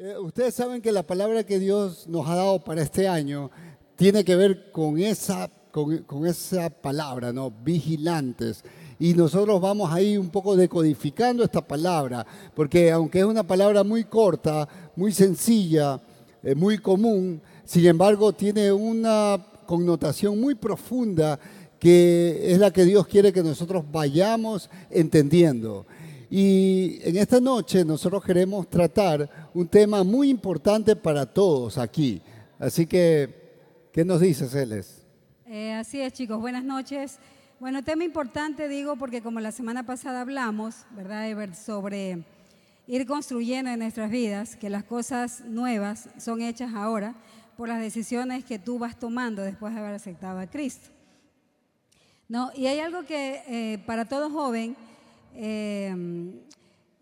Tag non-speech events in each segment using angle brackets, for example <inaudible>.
Eh, ustedes saben que la palabra que Dios nos ha dado para este año tiene que ver con esa, con, esa palabra, ¿no? Vigilantes. Y nosotros vamos ahí un poco decodificando esta palabra, porque aunque es una palabra muy corta, muy sencilla, eh, muy común, sin embargo tiene una connotación muy profunda que es la que Dios quiere que nosotros vayamos entendiendo. Y en esta noche nosotros queremos tratar un tema muy importante para todos aquí. Así que, ¿qué nos dices, Celes? Eh, así es, chicos. Buenas noches. Bueno, tema importante, digo, porque como la semana pasada hablamos, ¿verdad, Ever, sobre ir construyendo en nuestras vidas, que las cosas nuevas son hechas ahora por las decisiones que tú vas tomando después de haber aceptado a Cristo. No, y hay algo que eh, para todo joven eh,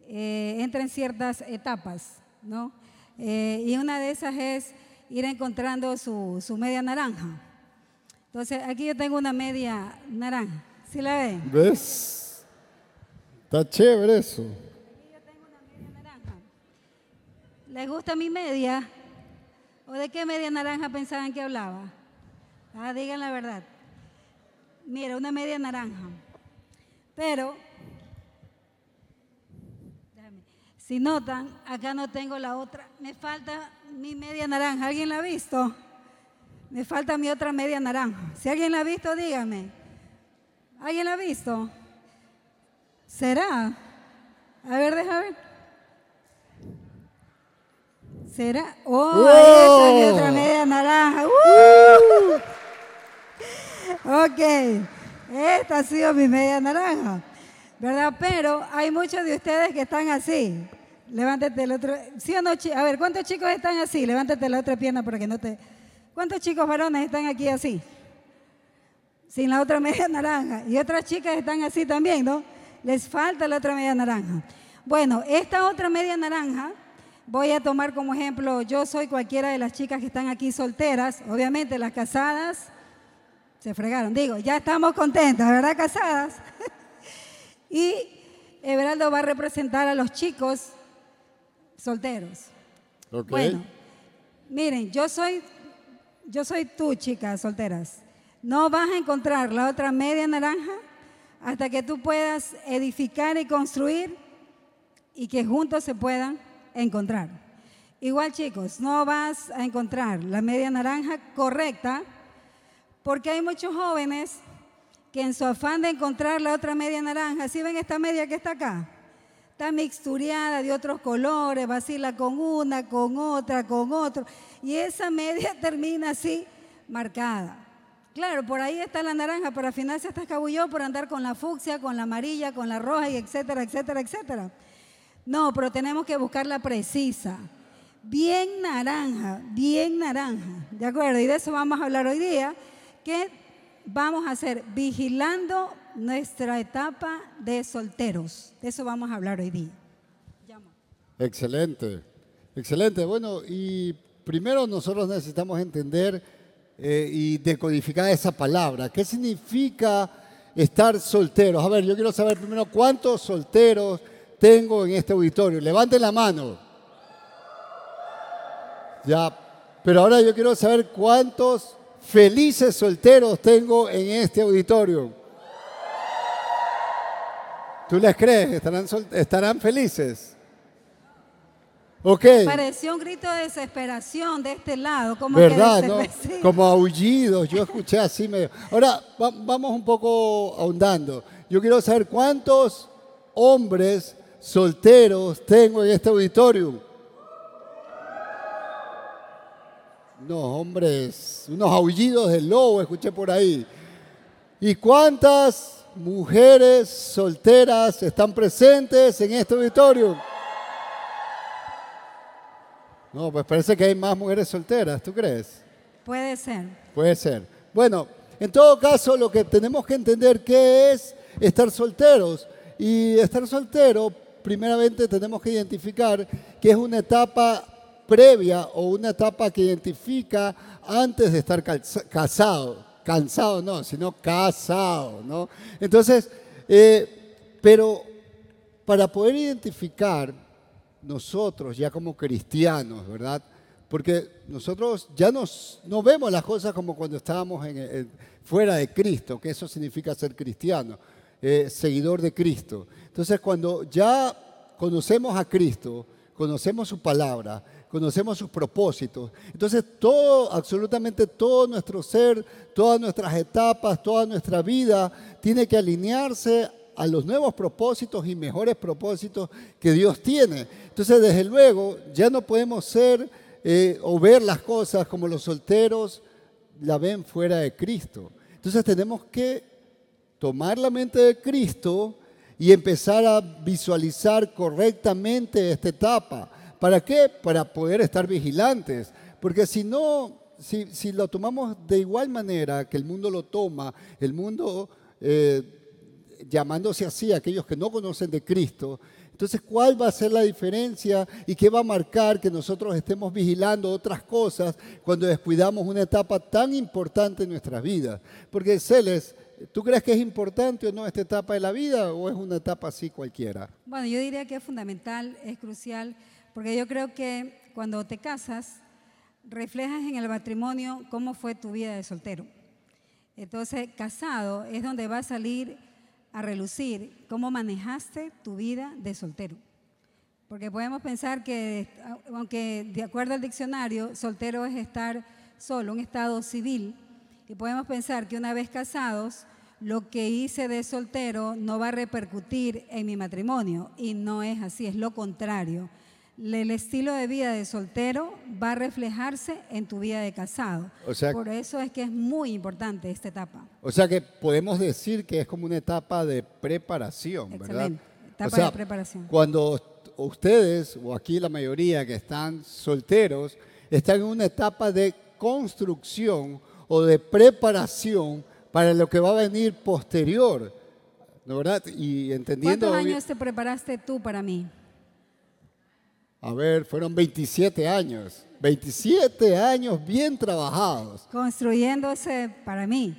eh, entra en ciertas etapas, ¿no? y una de esas es ir encontrando su, su, media naranja. Entonces, aquí yo tengo una media naranja. ¿Sí la ven? ¿Ves? Está chévere eso. Aquí yo tengo una media naranja. ¿Les gusta mi media? ¿O de qué media naranja pensaban que hablaba? Ah, digan la verdad. Mira, una media naranja. Pero, si notan, acá no tengo la otra. Me falta mi media naranja. ¿Alguien la ha visto? Me falta mi otra media naranja. Si alguien la ha visto, dígame. ¿Alguien la ha visto? ¿Será? A ver, déjame ver. ¿Será? ¡Oh! Ahí está mi otra media naranja. ¡Uh! Ok, esta ha sido mi media naranja, ¿verdad? Pero hay muchos de ustedes que están así. Levántate el otro. ¿Sí o no? A ver, ¿cuántos chicos están así? Levántate la otra pierna para que no te. ¿Cuántos chicos varones están aquí así? Sin la otra media <laughs> naranja. Y otras chicas están así también, ¿no? Les falta la otra media naranja. Bueno, esta otra media naranja voy a tomar como ejemplo, yo soy cualquiera de las chicas que están aquí solteras, obviamente las casadas se fregaron. Digo, ya estamos contentas, ¿verdad, casadas? <laughs> y Everaldo va a representar a los chicos solteros. Bueno, miren, yo soy, yo soy tú, chicas solteras. No vas a encontrar la otra media naranja hasta que tú puedas edificar y construir y que juntos se puedan encontrar. Igual chicos, no vas a encontrar la media naranja correcta porque hay muchos jóvenes que en su afán de encontrar la otra media naranja, si ven esta media que está acá, está mixtureada de otros colores, vacila con una, con otra, con otro, y esa media <laughs> termina así marcada. Claro, por ahí está la naranja, pero al final se hasta escabulló por andar con la fucsia, con la amarilla, con la roja, y etcétera, etcétera, etcétera. No, pero tenemos que buscar la precisa. Bien naranja, bien naranja. ¿De acuerdo? Y de eso vamos a hablar hoy día. ¿Qué vamos a hacer? Vigilando nuestra etapa de solteros. De eso vamos a hablar hoy día. Excelente, excelente. Bueno, y primero nosotros necesitamos entender eh, y decodificar esa palabra. ¿Qué significa estar solteros? A ver, yo quiero saber primero cuántos solteros tengo en este auditorio. Levanten la mano. Ya, pero ahora yo quiero saber cuántos felices solteros tengo en este auditorio. ¿Tú les crees? ¿Estarán, estarán felices? Ok. Pareció un grito de desesperación de este lado. Como ¿Verdad? ¿no? Como aullidos. Yo escuché así medio. Ahora, vamos un poco ahondando. Yo quiero saber cuántos hombres solteros tengo en este auditorio. No, hombres, unos aullidos del lobo escuché por ahí. ¿Y cuántas mujeres solteras están presentes en este auditorio? No, pues parece que hay más mujeres solteras, ¿tú crees? Puede ser. Puede ser. Bueno, en todo caso, lo que tenemos que entender qué es estar solteros. Y estar soltero, primeramente tenemos que identificar que es una etapa previa o una etapa que identifica antes de estar casado. Cansado no, sino casado, ¿no? Entonces, eh, pero para poder identificar nosotros ya como cristianos, ¿verdad? Porque nosotros ya nos, no vemos las cosas como cuando estábamos fuera de Cristo, que eso significa ser cristiano, eh, seguidor de Cristo. Entonces cuando ya conocemos a Cristo, conocemos su palabra, conocemos sus propósitos, entonces todo, absolutamente todo nuestro ser, todas nuestras etapas, toda nuestra vida tiene que alinearse a los nuevos propósitos y mejores propósitos que Dios tiene. Entonces, desde luego, ya no podemos ser eh, o ver las cosas como los solteros la ven fuera de Cristo. Entonces tenemos que tomar la mente de Cristo y empezar a visualizar correctamente esta etapa. ¿Para qué? Para poder estar vigilantes. Porque si no, si, si lo tomamos de igual manera que el mundo lo toma, el mundo eh, llamándose así, aquellos que no conocen de Cristo, entonces, ¿cuál va a ser la diferencia y qué va a marcar que nosotros estemos vigilando otras cosas cuando descuidamos una etapa tan importante en nuestras vidas? Porque, Celes, ¿tú crees que es importante o no esta etapa de la vida o es una etapa así cualquiera? Bueno, yo diría que es fundamental, es crucial, porque yo creo que cuando te casas, reflejas en el matrimonio cómo fue tu vida de soltero. Entonces, casado es donde va a salir a relucir cómo manejaste tu vida de soltero. Porque podemos pensar que, aunque de acuerdo al diccionario, soltero es estar solo, un estado civil, y podemos pensar que una vez casados, lo que hice de soltero no va a repercutir en mi matrimonio, y no es así, es lo contrario el estilo de vida de soltero va a reflejarse en tu vida de casado. Por eso es que es muy importante esta etapa. O sea que podemos decir que es como una etapa de preparación, Excelente. Etapa de preparación. Cuando ustedes, o aquí la mayoría que están solteros, están en una etapa de construcción o de preparación para lo que va a venir posterior. ¿No verdad? Y entendiendo. ¿Cuántos años te preparaste tú para mí? A ver, fueron 27 años. 27 años bien trabajados. Construyéndose para mí,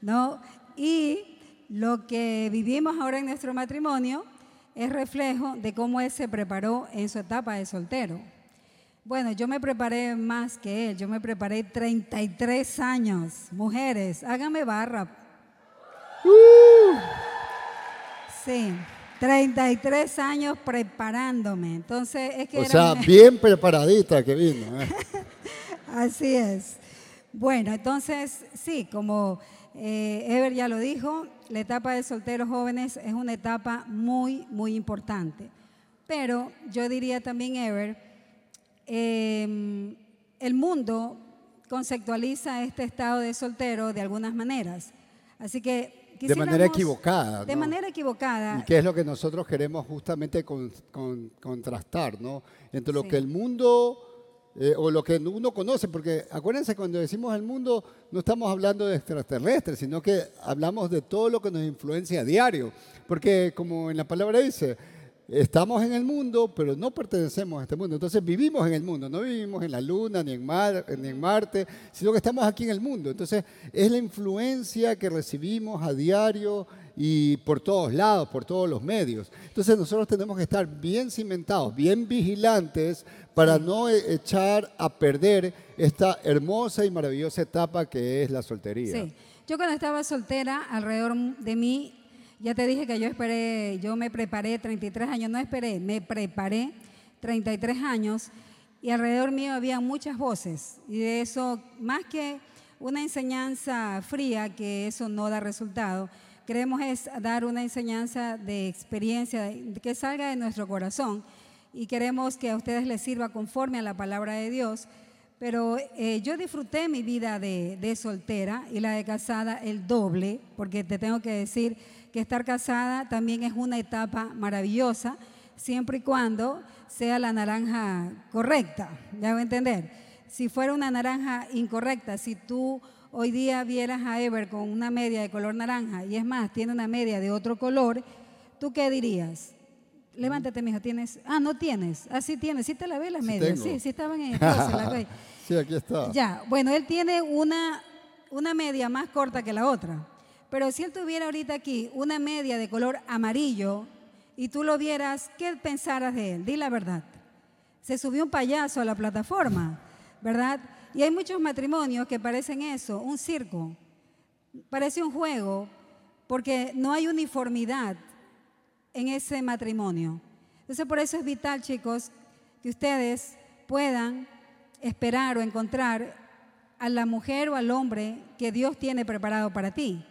¿no? Y lo que vivimos ahora en nuestro matrimonio es reflejo de cómo él se preparó en su etapa de soltero. Bueno, yo me preparé más que él, yo me preparé 33 años. Mujeres, hágame barra. Uh. Sí. 33 años preparándome. Entonces es que... O sea, bien preparadita que vino. ¿eh? <laughs> Así es. Bueno, entonces sí, como eh, Ever ya lo dijo, la etapa de solteros jóvenes es una etapa muy, muy importante. Pero yo diría también, Ever, em, el mundo conceptualiza este estado de soltero de algunas maneras. Así que de manera equivocada. De manera equivocada. Y qué es lo que nosotros queremos justamente contrastar, ¿no? Entre lo que el mundo eh, o lo que uno conoce, porque acuérdense cuando decimos el mundo no estamos hablando de extraterrestres, sino que hablamos de todo lo que nos influencia a diario, porque como en la palabra dice, Estamos en el mundo, pero no pertenecemos a este mundo. Entonces vivimos en el mundo, no vivimos en la Luna ni en, ni en Marte, sino que estamos aquí en el mundo. Entonces es la influencia que recibimos a diario y por todos lados, por todos los medios. Entonces nosotros tenemos que estar bien cimentados, bien vigilantes para no e-, echar a perder esta hermosa y maravillosa etapa que es la soltería. Sí. Yo cuando estaba soltera, alrededor de mí ya te dije que yo esperé, yo me preparé 33 años, no esperé, me preparé 33 años y alrededor mío había muchas voces y de eso, más que una enseñanza fría, que eso no da resultado, queremos es dar una enseñanza de experiencia que salga de nuestro corazón y queremos que a ustedes les sirva conforme a la palabra de Dios. Pero eh, yo disfruté mi vida de, de soltera y la de casada el doble, porque te tengo que decir que estar casada también es una etapa maravillosa, siempre y cuando sea la naranja correcta, ¿ya voy a entender? Si fuera una naranja incorrecta, si tú hoy día vieras a Ever con una media de color naranja y es más, tiene una media de otro color, ¿tú qué dirías? Levántate, mijo, tienes. Ah, no tienes. Ah, sí tienes. Sí te la ves las medias. Sí, sí estaban en el la <laughs> Sí, aquí está. Ya, bueno, él tiene una, una media más corta que la otra. Pero si él tuviera ahorita aquí una media de color amarillo y tú lo vieras, ¿qué pensaras de él? Di la verdad. se subió un payaso a la plataforma, ¿verdad? Y hay muchos matrimonios que parecen eso, un circo, parece un juego, porque no hay uniformidad en ese matrimonio. Entonces por eso es vital, chicos, que ustedes puedan esperar o encontrar a la mujer o al hombre que Dios tiene preparado para ti,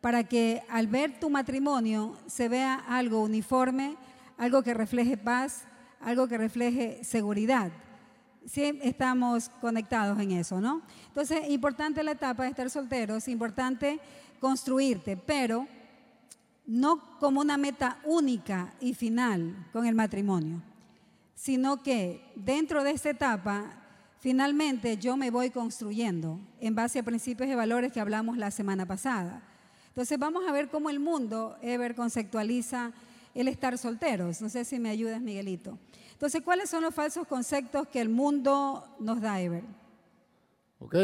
para que al ver tu matrimonio se vea algo uniforme, algo que refleje paz, algo que refleje seguridad. Sí, estamos conectados en eso, ¿no? Entonces, importante la etapa de estar solteros, importante construirte, pero no como una meta única y final con el matrimonio, sino que dentro de esta etapa, finalmente yo me voy construyendo en base a principios y valores que hablamos la semana pasada. Entonces vamos a ver cómo el mundo, Ever, conceptualiza el estar solteros. No sé si me ayudas, Miguelito. Entonces, ¿cuáles son los falsos conceptos que el mundo nos da, Ever? Ok.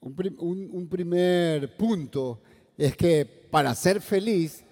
un, primer punto es que para ser feliz,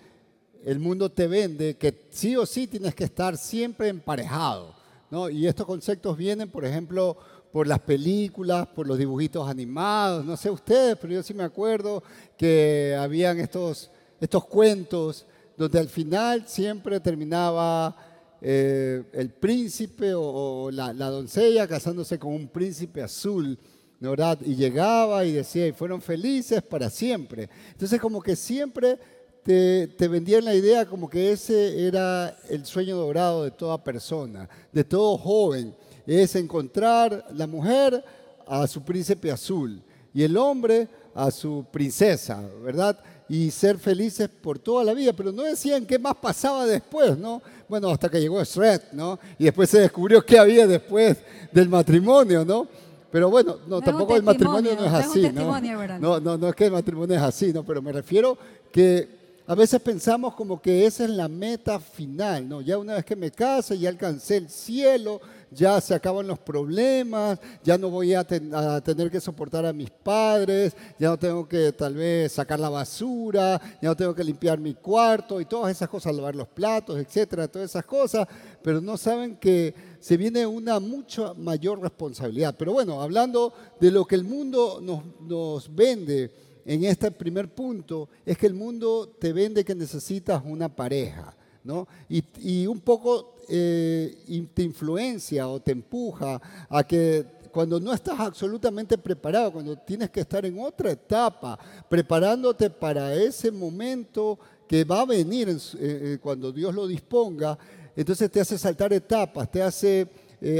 el mundo te vende que sí o sí tienes que estar siempre emparejado. ¿no? Y estos conceptos vienen, por ejemplo, por las películas, por los dibujitos animados, no sé ustedes, pero yo sí me acuerdo que habían estos, estos cuentos donde al final siempre terminaba eh, el príncipe o, la, doncella casándose con un príncipe azul, ¿verdad? Y llegaba y decía, y fueron felices para siempre. Entonces como que siempre te, te, vendían la idea como que ese era el sueño dorado de toda persona, de todo joven, es encontrar la mujer a su príncipe azul y el hombre a su princesa, ¿verdad? y ser felices por toda la vida, pero no decían qué más pasaba después, ¿no? Bueno, hasta que llegó Shrek, ¿no? Y después se descubrió qué había después del matrimonio, ¿no? Pero bueno, no, tampoco el matrimonio no es así, ¿no? No, no, no es que el matrimonio es así, ¿no? Pero me refiero que a veces pensamos como que esa es la meta final, ¿no? Ya una vez que me case, ya alcancé el cielo, ya se acaban los problemas, ya no voy a, tener que soportar a mis padres, ya no tengo que tal vez sacar la basura, ya no tengo que limpiar mi cuarto y todas esas cosas, lavar los platos, etcétera, todas esas cosas, pero no saben que se viene una mucha mayor responsabilidad. Pero bueno, hablando de lo que el mundo nos, nos vende, en este primer punto es que el mundo te vende que necesitas una pareja, ¿no? Y un poco eh, te influencia o te empuja a que cuando no estás absolutamente preparado, cuando tienes que estar en otra etapa, preparándote para ese momento que va a venir eh, eh, cuando Dios lo disponga, entonces te hace saltar etapas, te hace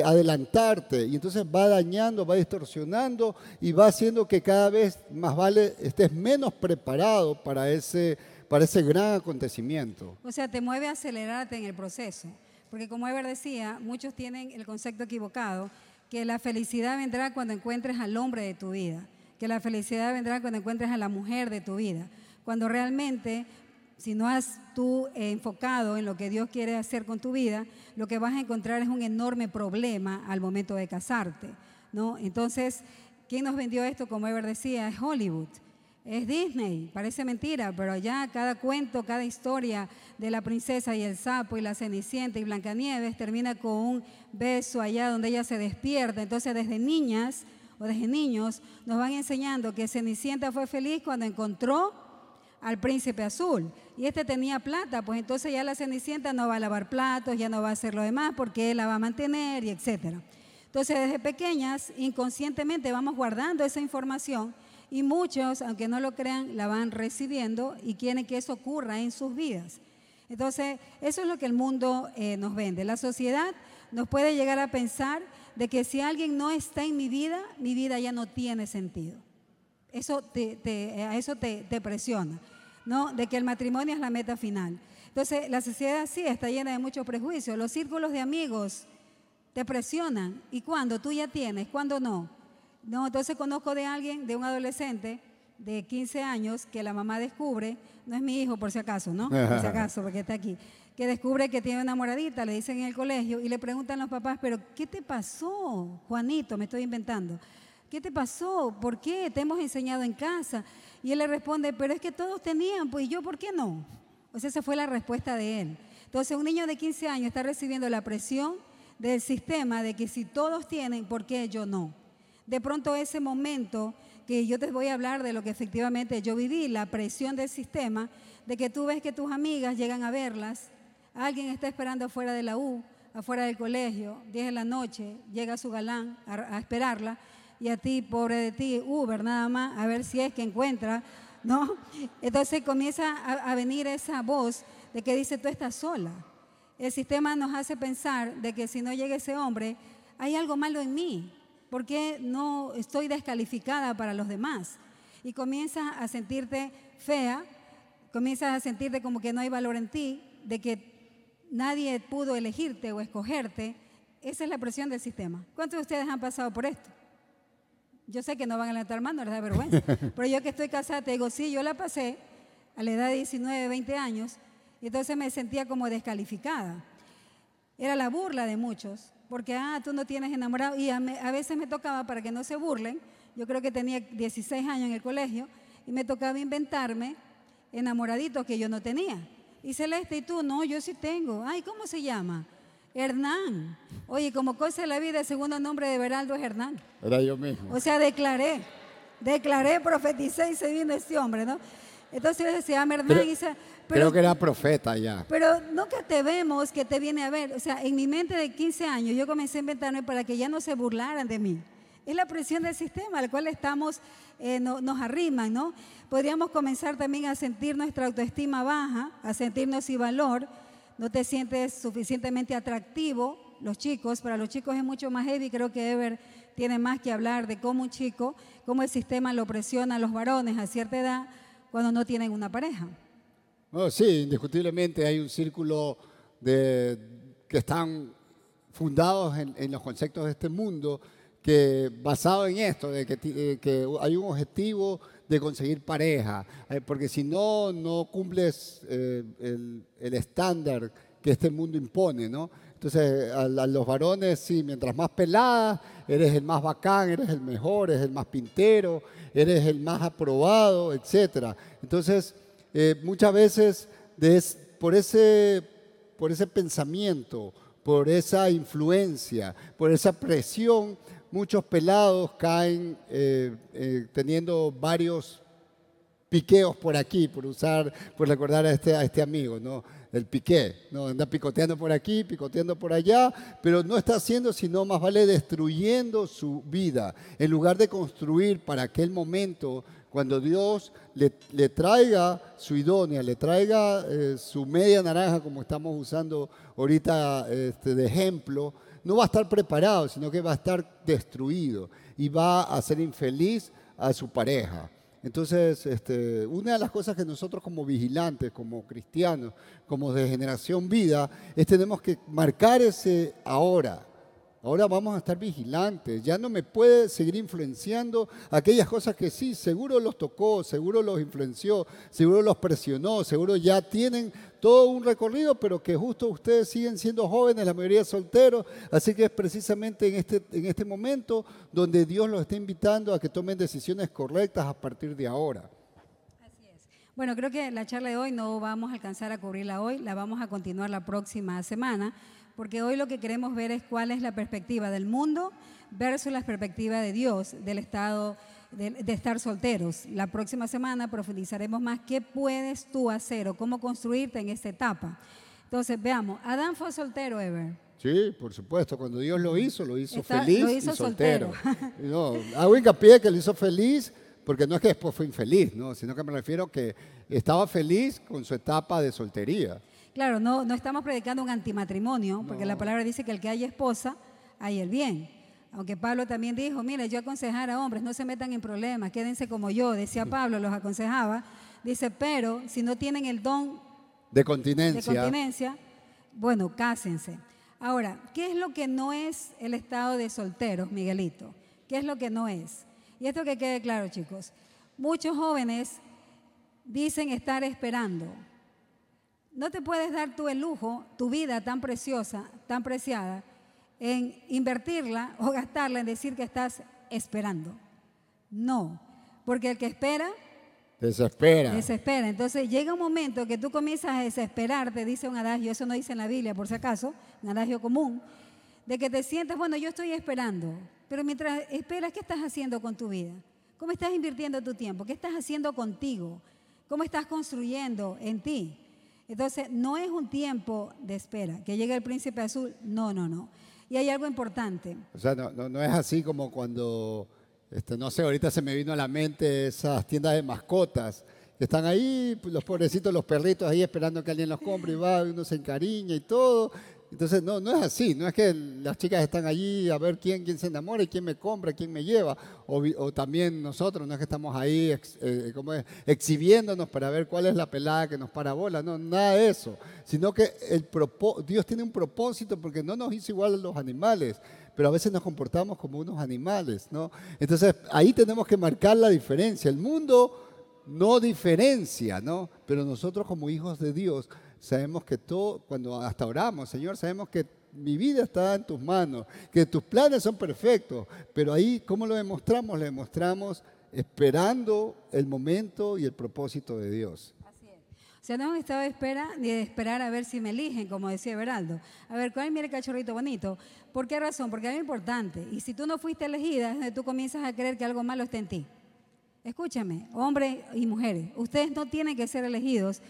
adelantarte y entonces va dañando, va distorsionando y va haciendo que cada vez más vale estés menos preparado para ese, para ese gran acontecimiento. O sea, te mueve a acelerarte en el proceso. Porque como Ever decía, muchos tienen el concepto equivocado, que la felicidad vendrá cuando encuentres al hombre de tu vida, que la felicidad vendrá cuando encuentres a la mujer de tu vida, cuando realmente, si no has tú enfocado en lo que Dios quiere hacer con tu vida, lo que vas a encontrar es un enorme problema al momento de casarte, ¿no? Entonces, ¿quién nos vendió esto? Como Ever decía, es Hollywood es Disney, parece mentira, pero ya cada cuento, cada historia de la princesa y el sapo y la cenicienta y Blancanieves termina con un beso allá donde ella se despierta. Entonces desde niñas o desde niños nos van enseñando que Cenicienta fue feliz cuando encontró al príncipe azul. Y este tenía plata, pues entonces ya la Cenicienta no va a lavar platos, ya no va a hacer lo demás porque él la va a mantener y etcétera. Entonces desde pequeñas inconscientemente vamos guardando esa información y muchos, aunque no lo crean, la van recibiendo y quieren que eso ocurra en sus vidas. Entonces, eso es lo que el mundo eh, nos vende. La sociedad nos puede llegar a pensar de que si alguien no está en mi vida, mi vida ya no tiene sentido. Eso te, a eso te, te, presiona, ¿no? De que el matrimonio es la meta final. Entonces, la sociedad sí está llena de muchos prejuicios. Los círculos de amigos te presionan. ¿Y cuándo? Tú ya tienes, ¿cuándo no? No, entonces conozco de alguien, de un adolescente de 15 años, que la mamá descubre, no es mi hijo por si acaso, ¿no? Por si <laughs> acaso, porque está aquí, que descubre que tiene una moradita, le dicen en el colegio y le preguntan los papás, pero ¿qué te pasó, Juanito? Me estoy inventando. ¿Qué te pasó? ¿Por qué? Te hemos enseñado en casa. Y él le responde, pero es que todos tenían, pues yo, ¿por qué no? O sea, esa fue la respuesta de él. Entonces un niño de 15 años está recibiendo la presión del sistema de que si todos tienen, ¿por qué yo no? De pronto ese momento que yo te voy a hablar de lo que efectivamente yo viví, la presión del sistema, de que tú ves que tus amigas llegan a verlas, alguien está esperando afuera de la U, afuera del colegio, 10 de la noche, llega su galán a, esperarla y a ti, pobre de ti, Uber nada más, a ver si es que encuentra, ¿no? Entonces comienza a venir esa voz de que dice, tú estás sola. El sistema nos hace pensar de que si no llega ese hombre, hay algo malo en mí, porque no estoy descalificada para los demás. Y comienzas a sentirte fea, comienzas a sentirte como que no hay valor en ti, de que nadie pudo elegirte o escogerte. Esa es la presión del sistema. ¿Cuántos de ustedes han pasado por esto? Yo sé que no van a levantar mano, les da vergüenza. <laughs> Pero yo que estoy casada te digo, sí, yo la pasé a la edad de 19, 20 años, y entonces me sentía como descalificada. Era la burla de muchos, porque, ah, tú no tienes enamorado. Y a, a veces me tocaba, para que no se burlen, yo creo que tenía 16 años en el colegio, y me tocaba inventarme enamoraditos que yo no tenía. Y Celeste, ¿y tú? No, yo sí tengo. Ay, ¿cómo se llama? Hernán. Oye, como cosa de la vida, el segundo nombre de Beraldo es Hernán. Era yo mismo. O sea, declaré, declaré, profeticé y se vino este hombre, ¿no? Entonces se llama Hernán Pero- y dice, Creo que era profeta ya. pero nunca te vemos que te viene a ver. O sea, en mi mente de 15 años yo comencé a inventarme para que ya no se burlaran de mí. Es la presión del sistema al cual estamos, eh, no- nos arriman, ¿no? Podríamos comenzar también a sentir nuestra autoestima baja, a sentirnos sin valor. No te sientes suficientemente atractivo. Los chicos, para los chicos es mucho más heavy. Creo que Ever tiene más que hablar de cómo un chico, cómo el sistema lo presiona a los varones a cierta edad cuando no tienen una pareja. Sí, indiscutiblemente hay un círculo de, que están fundados en, en los conceptos de este mundo que basado en esto, de que, eh, que hay un objetivo de conseguir pareja, eh, porque si no, no cumples eh, el, estándar que este mundo impone, ¿no? Entonces, a, a los varones, sí, mientras más pelada, eres el más bacán, eres el mejor, eres el más pintero, eres el más aprobado, etcétera. Entonces, eh, muchas veces por, ese, por ese pensamiento, por esa influencia, por esa presión, muchos pelados caen eh, eh, teniendo varios piqueos por aquí, por usar, por recordar a este, a este amigo, ¿no? El piqué, ¿no? Anda picoteando por aquí, picoteando por allá, pero no está haciendo sino más vale destruyendo su vida, en lugar de construir para aquel momento cuando Dios le, le traiga su idónea, le traiga eh, su media naranja, como estamos usando ahorita este, de ejemplo, no va a estar preparado, sino que va a estar destruido y va a hacer infeliz a su pareja. Entonces, este, una de las cosas que nosotros como vigilantes, como cristianos, como de generación vida, es tenemos que marcar ese ahora. Ahora vamos a estar vigilantes. Ya no me puede seguir influenciando aquellas cosas que sí, seguro los tocó, seguro los influenció, seguro los presionó, seguro ya tienen todo un recorrido, pero que justo ustedes siguen siendo jóvenes, la mayoría solteros. Así que es precisamente en este, en este momento donde Dios los está invitando a que tomen decisiones correctas a partir de ahora. Bueno, creo que la charla de hoy no vamos a alcanzar a cubrirla hoy, la vamos a continuar la próxima semana, porque hoy lo que queremos ver es cuál es la perspectiva del mundo versus la perspectiva de Dios, del estado de, de estar solteros. La próxima semana profundizaremos más qué puedes tú hacer o cómo construirte en esta etapa. Entonces, veamos, Adán fue soltero, Ever. Sí, por supuesto. Cuando Dios lo hizo, lo hizo Está- feliz lo hizo y soltero. soltero. no, hago hincapié que lo hizo feliz porque no es que después fue infeliz, ¿no? sino que me refiero que estaba feliz con su etapa de soltería. Claro, no, no estamos predicando un antimatrimonio, porque la palabra dice que el que haya esposa, hay el bien. Aunque Pablo también dijo, mire, yo aconsejar a hombres, no se metan en problemas, quédense como yo, decía Pablo, los aconsejaba. Dice, pero si no tienen el don De de continencia. continencia, bueno, cásense. Ahora, ¿qué es lo que no es el estado de solteros, Miguelito? ¿Qué es lo que no es? Y esto que quede claro, chicos. Muchos jóvenes dicen estar esperando. No te puedes dar tú el lujo, tu vida tan preciosa, tan preciada, en invertirla o gastarla en decir que estás esperando. No, porque el que espera Desespera. Desespera. Entonces llega un momento que tú comienzas a desesperarte, dice un adagio, eso no dice en la Biblia por si acaso, un adagio común, de que te sientes, bueno, yo estoy esperando, pero mientras esperas, ¿qué estás haciendo con tu vida? ¿Cómo estás invirtiendo tu tiempo? ¿Qué estás haciendo contigo? ¿Cómo estás construyendo en ti? Entonces, no es un tiempo de espera, que llegue el príncipe azul, no, no, no. Y hay algo importante. O sea, no, no, es así como cuando, este, no sé, ahorita se me vino a la mente esas tiendas de mascotas, están ahí, los pobrecitos, los perritos ahí esperando que alguien los compre y va, uno se encariña y todo, entonces, no, no es así, no es que las chicas están allí a ver quién, quién se enamora y quién me compra, quién me lleva, o, también nosotros, no es que estamos ahí eh, como exhibiéndonos para ver cuál es la pelada que nos para bola, no, nada de eso, sino que el Dios tiene un propósito porque no nos hizo igual a los animales, pero a veces nos comportamos como unos animales, ¿no? Entonces, ahí tenemos que marcar la diferencia. El mundo no diferencia, ¿no? Pero nosotros como hijos de Dios sabemos que todo, cuando hasta oramos, Señor, sabemos que mi vida está en tus manos, que tus planes son perfectos, pero ahí, ¿cómo lo demostramos? Lo demostramos esperando el momento y el propósito de Dios. Así es. O sea, no hemos estado de espera ni de esperar a ver si me eligen, como decía Everaldo. A ver, ¿cuál es mi cachorrito bonito? ¿Por qué razón? Porque es importante. Y si tú no fuiste elegida, tú comienzas a creer que algo malo está en ti. Escúchame, hombres y mujeres, ustedes no tienen que ser elegidos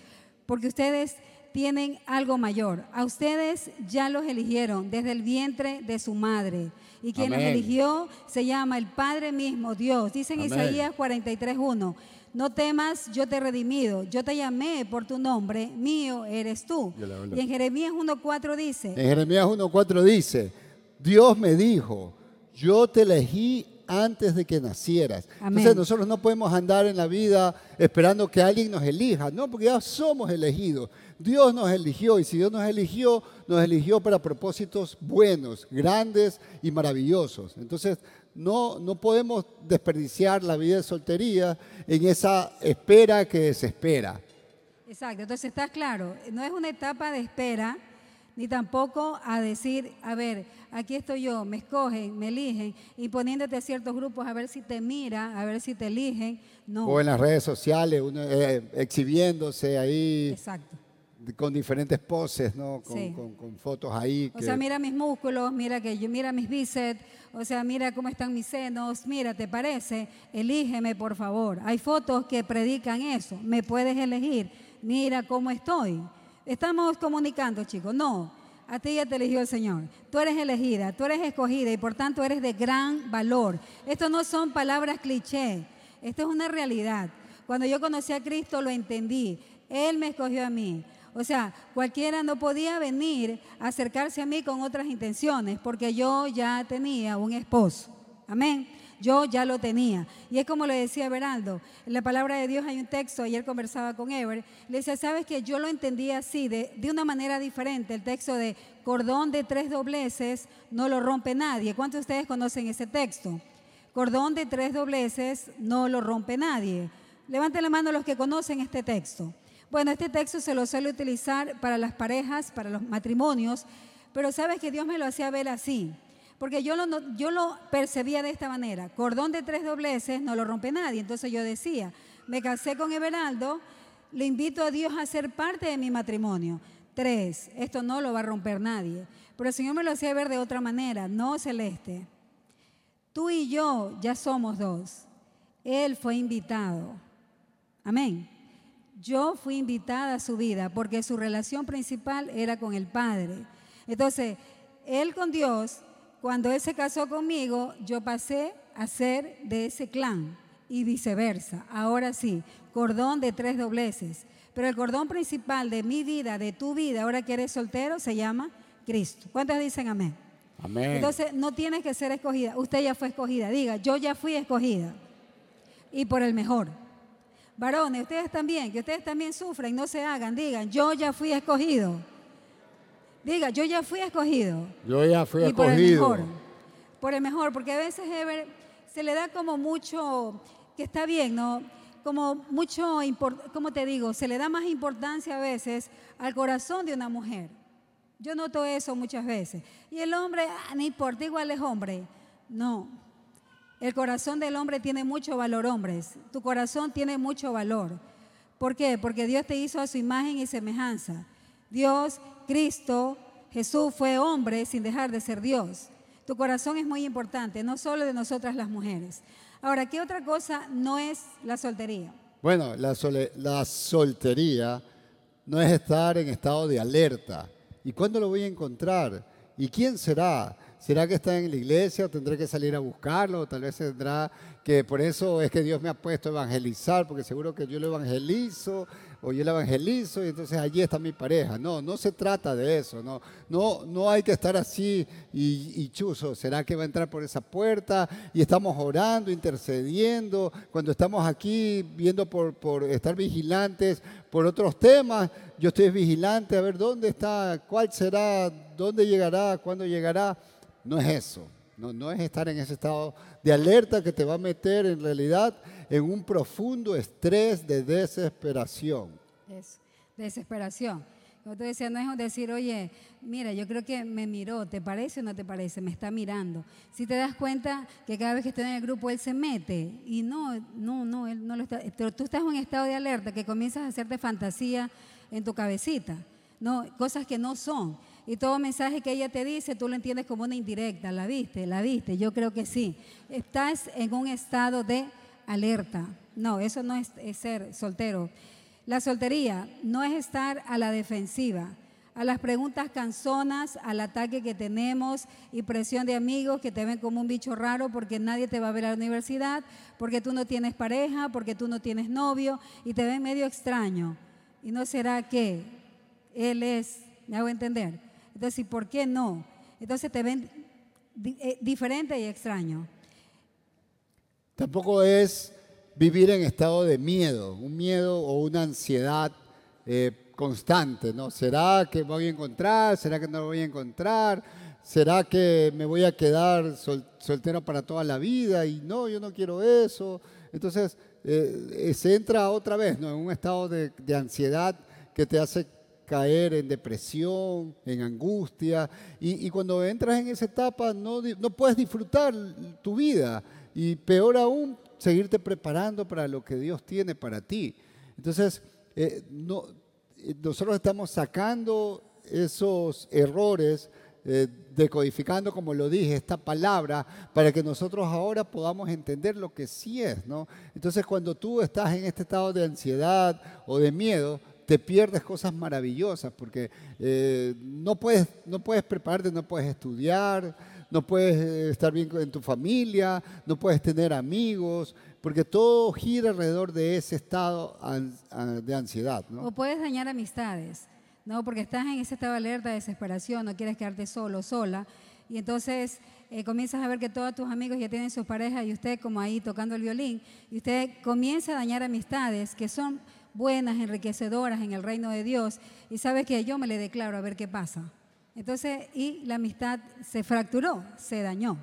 porque ustedes tienen algo mayor. A ustedes ya los eligieron desde el vientre de su madre. Y quien los eligió se llama el Padre mismo, Dios. Dice en Isaías 43.1, no temas, yo te he redimido, yo te llamé por tu nombre, mío eres tú. Y en Jeremías 1.4 dice. En Jeremías 1.4 dice, Dios me dijo, yo te elegí antes de que nacieras. Entonces nosotros no podemos andar en la vida esperando que alguien nos elija, no, porque ya somos elegidos. Dios nos eligió y si Dios nos eligió, nos eligió para propósitos buenos, grandes y maravillosos. Entonces no, no podemos desperdiciar la vida de soltería en esa espera que desespera. Exacto, entonces está claro, no es una etapa de espera, ni tampoco a decir, a ver, aquí estoy yo, me escogen, me eligen, y poniéndote a ciertos grupos a ver si te mira, a ver si te eligen. No. O en las redes sociales, uno, eh, exhibiéndose ahí. Exacto. Con diferentes poses, ¿no? Con, fotos ahí. O sea, mira mis músculos, mira que yo, mira mis bíceps, o sea, mira cómo están mis senos, mira, ¿te parece? Elígeme, por favor. Hay fotos que predican eso. Me puedes elegir. Mira cómo estoy. Estamos comunicando, chicos. No, a ti ya te eligió el Señor. Tú eres elegida, tú eres escogida y por tanto eres de gran valor. Esto no son palabras cliché, esto es una realidad. Cuando yo conocí a Cristo lo entendí. Él me escogió a mí. O sea, cualquiera no podía venir a acercarse a mí con otras intenciones porque yo ya tenía un esposo. Amén. Yo ya lo tenía. Y es como le decía Beraldo, en la palabra de Dios hay un texto, ayer conversaba con Ever, le decía, sabes que yo lo entendí así, de, de una manera diferente, el texto de cordón de tres dobleces no lo rompe nadie. ¿Cuántos de ustedes conocen ese texto? Cordón de tres dobleces no lo rompe nadie. Levanten la mano los que conocen este texto. Bueno, este texto se lo suele utilizar para las parejas, para los matrimonios, pero sabes que Dios me lo hacía ver así. Porque yo lo, yo lo percibía de esta manera. Cordón de tres dobleces no lo rompe nadie. Entonces yo decía, me casé con Everaldo, le invito a Dios a ser parte de mi matrimonio. Tres, esto no lo va a romper nadie. Pero el Señor me lo hacía ver de otra manera, no celeste. Tú y yo ya somos dos. Él fue invitado. Amén. Yo fui invitada a su vida porque su relación principal era con el Padre. Entonces, Él con Dios cuando él se casó conmigo, yo pasé a ser de ese clan y viceversa. Ahora sí, cordón de tres dobleces. Pero el cordón principal de mi vida, de tu vida, ahora que eres soltero, se llama Cristo. ¿Cuántos dicen amén? Amén. Entonces, no tienes que ser escogida. Usted ya fue escogida. Diga, yo ya fui escogida. Y por el mejor. Varones, ustedes también, que ustedes también sufren, no se hagan. Digan, yo ya fui escogido. Diga, yo ya fui escogido. Yo ya fui escogido. Por el mejor. Por el mejor, porque a veces Ever, se le da como mucho, que está bien, ¿no? Como mucho, ¿cómo te digo? Se le da más importancia a veces al corazón de una mujer. Yo noto eso muchas veces. Y el hombre, ah, no importa, igual es hombre. No. El corazón del hombre tiene mucho valor, hombres. Tu corazón tiene mucho valor. ¿Por qué? Porque Dios te hizo a su imagen y semejanza. Dios, Cristo, Jesús fue hombre sin dejar de ser Dios. Tu corazón es muy importante, no solo de nosotras las mujeres. Ahora, ¿qué otra cosa no es la soltería? Bueno, la, soltería no es estar en estado de alerta. ¿Y cuándo lo voy a encontrar? ¿Y quién será? ¿Será que está en la iglesia o tendré que salir a buscarlo? O tal vez tendrá que por eso es que Dios me ha puesto a evangelizar, porque seguro que yo lo evangelizo o yo lo evangelizo y entonces allí está mi pareja. No, no se trata de eso. No, no, no hay que estar así y, y chuzo. ¿Será que va a entrar por esa puerta? Y estamos orando, intercediendo. Cuando estamos aquí viendo por, por estar vigilantes por otros temas, yo estoy vigilante a ver dónde está, cuál será, dónde llegará, cuándo llegará. No es eso, no, es estar en ese estado de alerta que te va a meter en realidad en un profundo estrés de desesperación. Eso, desesperación. Como tú decías, no es decir, oye, mira, yo creo que me miró, ¿te parece o no te parece? Me está mirando. Si te das cuenta que cada vez que estoy en el grupo él se mete y no, no, no, él no lo está. Pero tú estás en un estado de alerta que comienzas a hacerte fantasía en tu cabecita, no, cosas que no son. Y todo mensaje que ella te dice, tú lo entiendes como una indirecta. ¿La viste? ¿La viste? Yo creo que sí. Estás en un estado de alerta. No, eso no es, ser soltero. La soltería no es estar a la defensiva, a las preguntas canzonas, al ataque que tenemos y presión de amigos que te ven como un bicho raro porque nadie te va a ver a la universidad, porque tú no tienes pareja, porque tú no tienes novio y te ven medio extraño. ¿Y no será que él es, me hago entender? Entonces, ¿y por qué no? Entonces te ven eh, diferente y extraño. Tampoco es vivir en estado de miedo, un miedo o una ansiedad eh, constante, ¿no? ¿Será que voy a encontrar? ¿Será que no lo voy a encontrar? ¿Será que me voy a quedar soltero para toda la vida? Y no, yo no quiero eso. Entonces, eh, se entra otra vez ¿no? en un estado de, ansiedad que te hace caer en depresión, en angustia, y, cuando entras en esa etapa no, no, puedes disfrutar tu vida, y peor aún, seguirte preparando para lo que Dios tiene para ti. Entonces, eh, no, eh, nosotros estamos sacando esos errores eh, decodificando, como lo dije, esta palabra para que nosotros ahora podamos entender lo que sí es, ¿no? Entonces, cuando tú estás en este estado de ansiedad o de miedo, te pierdes cosas maravillosas porque eh, no, puedes, no puedes prepararte, no puedes estudiar, no puedes eh, estar bien en tu familia, no puedes tener amigos, porque todo gira alrededor de ese estado de ansiedad. ¿no? O puedes dañar amistades. ¿no? Porque estás en ese estado de alerta, de desesperación, no quieres quedarte solo, sola. Y entonces eh, comienzas a ver que todos tus amigos ya tienen sus parejas y usted como ahí tocando el violín, y usted comienza a dañar amistades que son buenas, enriquecedoras en el reino de Dios, y sabe que yo me le declaro a ver qué pasa. Entonces, y la amistad se fracturó, se dañó.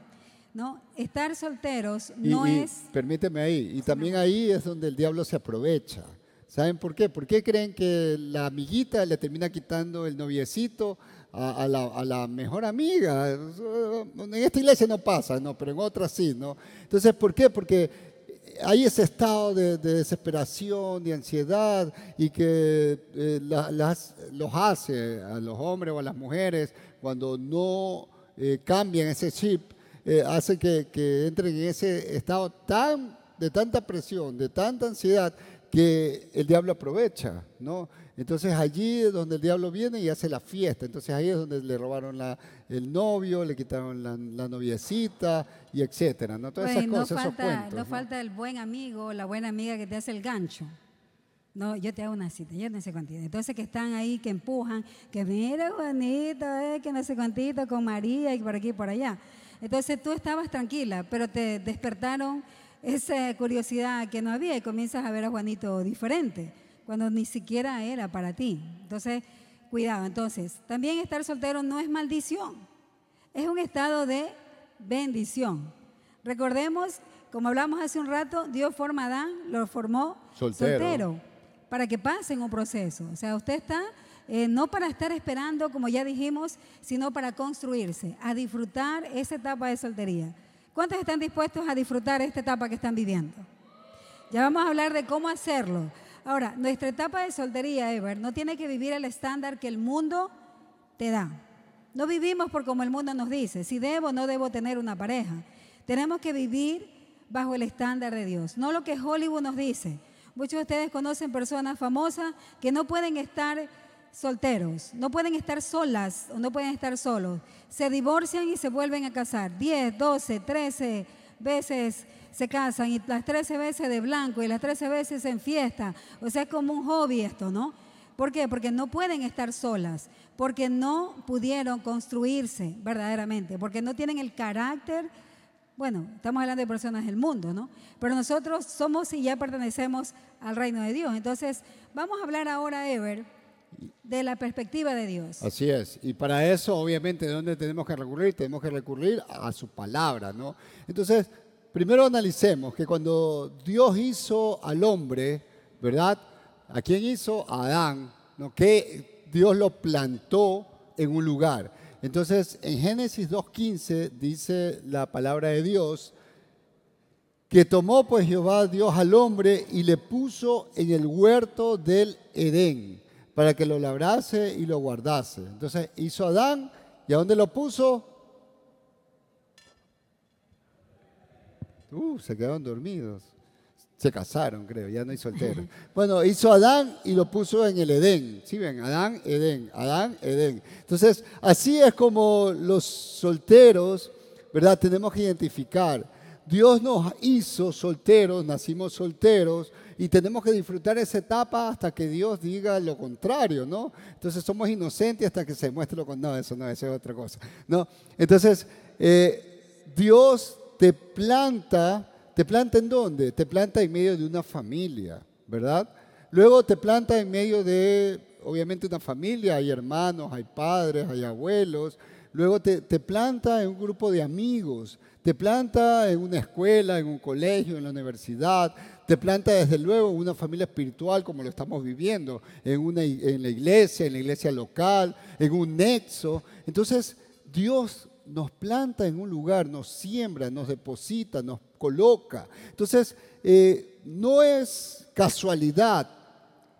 ¿no? Estar solteros no es... Permíteme ahí, y también ahí es donde el diablo se aprovecha. ¿Saben por qué? ¿Por qué creen que la amiguita le termina quitando el noviecito a, la, mejor amiga? En esta iglesia no pasa, no, pero en otras sí, ¿no? Entonces, ¿por qué? Porque hay ese estado de, desesperación, de ansiedad y que eh, los hace a los hombres o a las mujeres cuando no eh, cambian ese chip, eh, hace que, que entren en ese estado tan de tanta presión, de tanta ansiedad, que el diablo aprovecha, ¿no? Entonces allí es donde el diablo viene y hace la fiesta. Entonces ahí es donde le robaron la, el novio, le quitaron la, noviecita y etcétera, ¿no? Todas esas cosas, no falta, no, falta el buen amigo, la buena amiga que te hace el gancho. No, yo te hago una cita, yo no sé cuántito. Entonces que están ahí, que empujan, que mira Juanito, eh, que no sé cuántito con María y por aquí y por allá. Entonces tú estabas tranquila, pero te despertaron esa curiosidad que no había y comienzas a ver a Juanito diferente, cuando ni siquiera era para ti. Entonces, cuidado. Entonces, también estar soltero no es maldición, es un estado de bendición. Recordemos, como hablamos hace un rato, Dios forma a Adán, lo formó soltero, para que pasen un proceso. O sea, usted está eh, no para estar esperando, como ya dijimos, sino para construirse, a disfrutar esa etapa de soltería. ¿Cuántos están dispuestos a disfrutar esta etapa que están viviendo? Ya vamos a hablar de cómo hacerlo. Ahora, nuestra etapa de soltería, Ever, no tiene que vivir el estándar que el mundo te da. No vivimos por como el mundo nos dice, si debo o no debo tener una pareja. Tenemos que vivir bajo el estándar de Dios, no lo que Hollywood nos dice. Muchos de ustedes conocen personas famosas que no pueden estar solteros, no pueden estar solas o no pueden estar solos. Se divorcian y se vuelven a casar. 10, 12, 13 veces se casan y las 13 veces de blanco y las 13 veces en fiesta. O sea, es como un hobby esto, ¿no? ¿Por qué? Porque no pueden estar solas, porque no pudieron construirse verdaderamente, porque no tienen el carácter bueno, estamos hablando de personas del mundo, ¿no? Pero nosotros somos y ya pertenecemos al reino de Dios. Entonces, vamos a hablar ahora, Ever, de la perspectiva de Dios. Así es. Y para eso, obviamente, ¿de dónde tenemos que recurrir? Tenemos que recurrir a su palabra, ¿no? Entonces, primero analicemos que cuando Dios hizo al hombre, ¿verdad? ¿A quién hizo? A Adán, ¿no? Que Dios lo plantó en un lugar. Entonces, en Génesis 2.15 dice la palabra de Dios, que tomó pues Jehová Dios al hombre y le puso en el huerto del Edén para que lo labrase y lo guardase. Entonces hizo Adán y a dónde lo puso? Uh, se quedaron dormidos. Se casaron, creo, ya no hay solteros. <laughs> Bueno, hizo Adán y lo puso en el Edén. ¿Sí ven? Adán, Edén, Adán, Edén. Entonces, así es como los solteros, ¿verdad? Tenemos que identificar. Dios nos hizo solteros, nacimos solteros y tenemos que disfrutar esa etapa hasta que Dios diga lo contrario, ¿no? Entonces somos inocentes hasta que se muestre lo contrario. No, eso no, eso es otra cosa, ¿no? Entonces, eh, Dios te planta ¿Te planta en dónde? Te planta en medio de una familia, ¿verdad? Luego te planta en medio de, obviamente, una familia, hay hermanos, hay padres, hay abuelos. Luego te, te planta en un grupo de amigos, te planta en una escuela, en un colegio, en la universidad, te planta desde luego en una familia espiritual como lo estamos viviendo, en, una, en la iglesia, en la iglesia local, en un nexo. Entonces, Dios nos planta en un lugar, nos siembra, nos deposita, nos coloca. Entonces, eh, no es casualidad.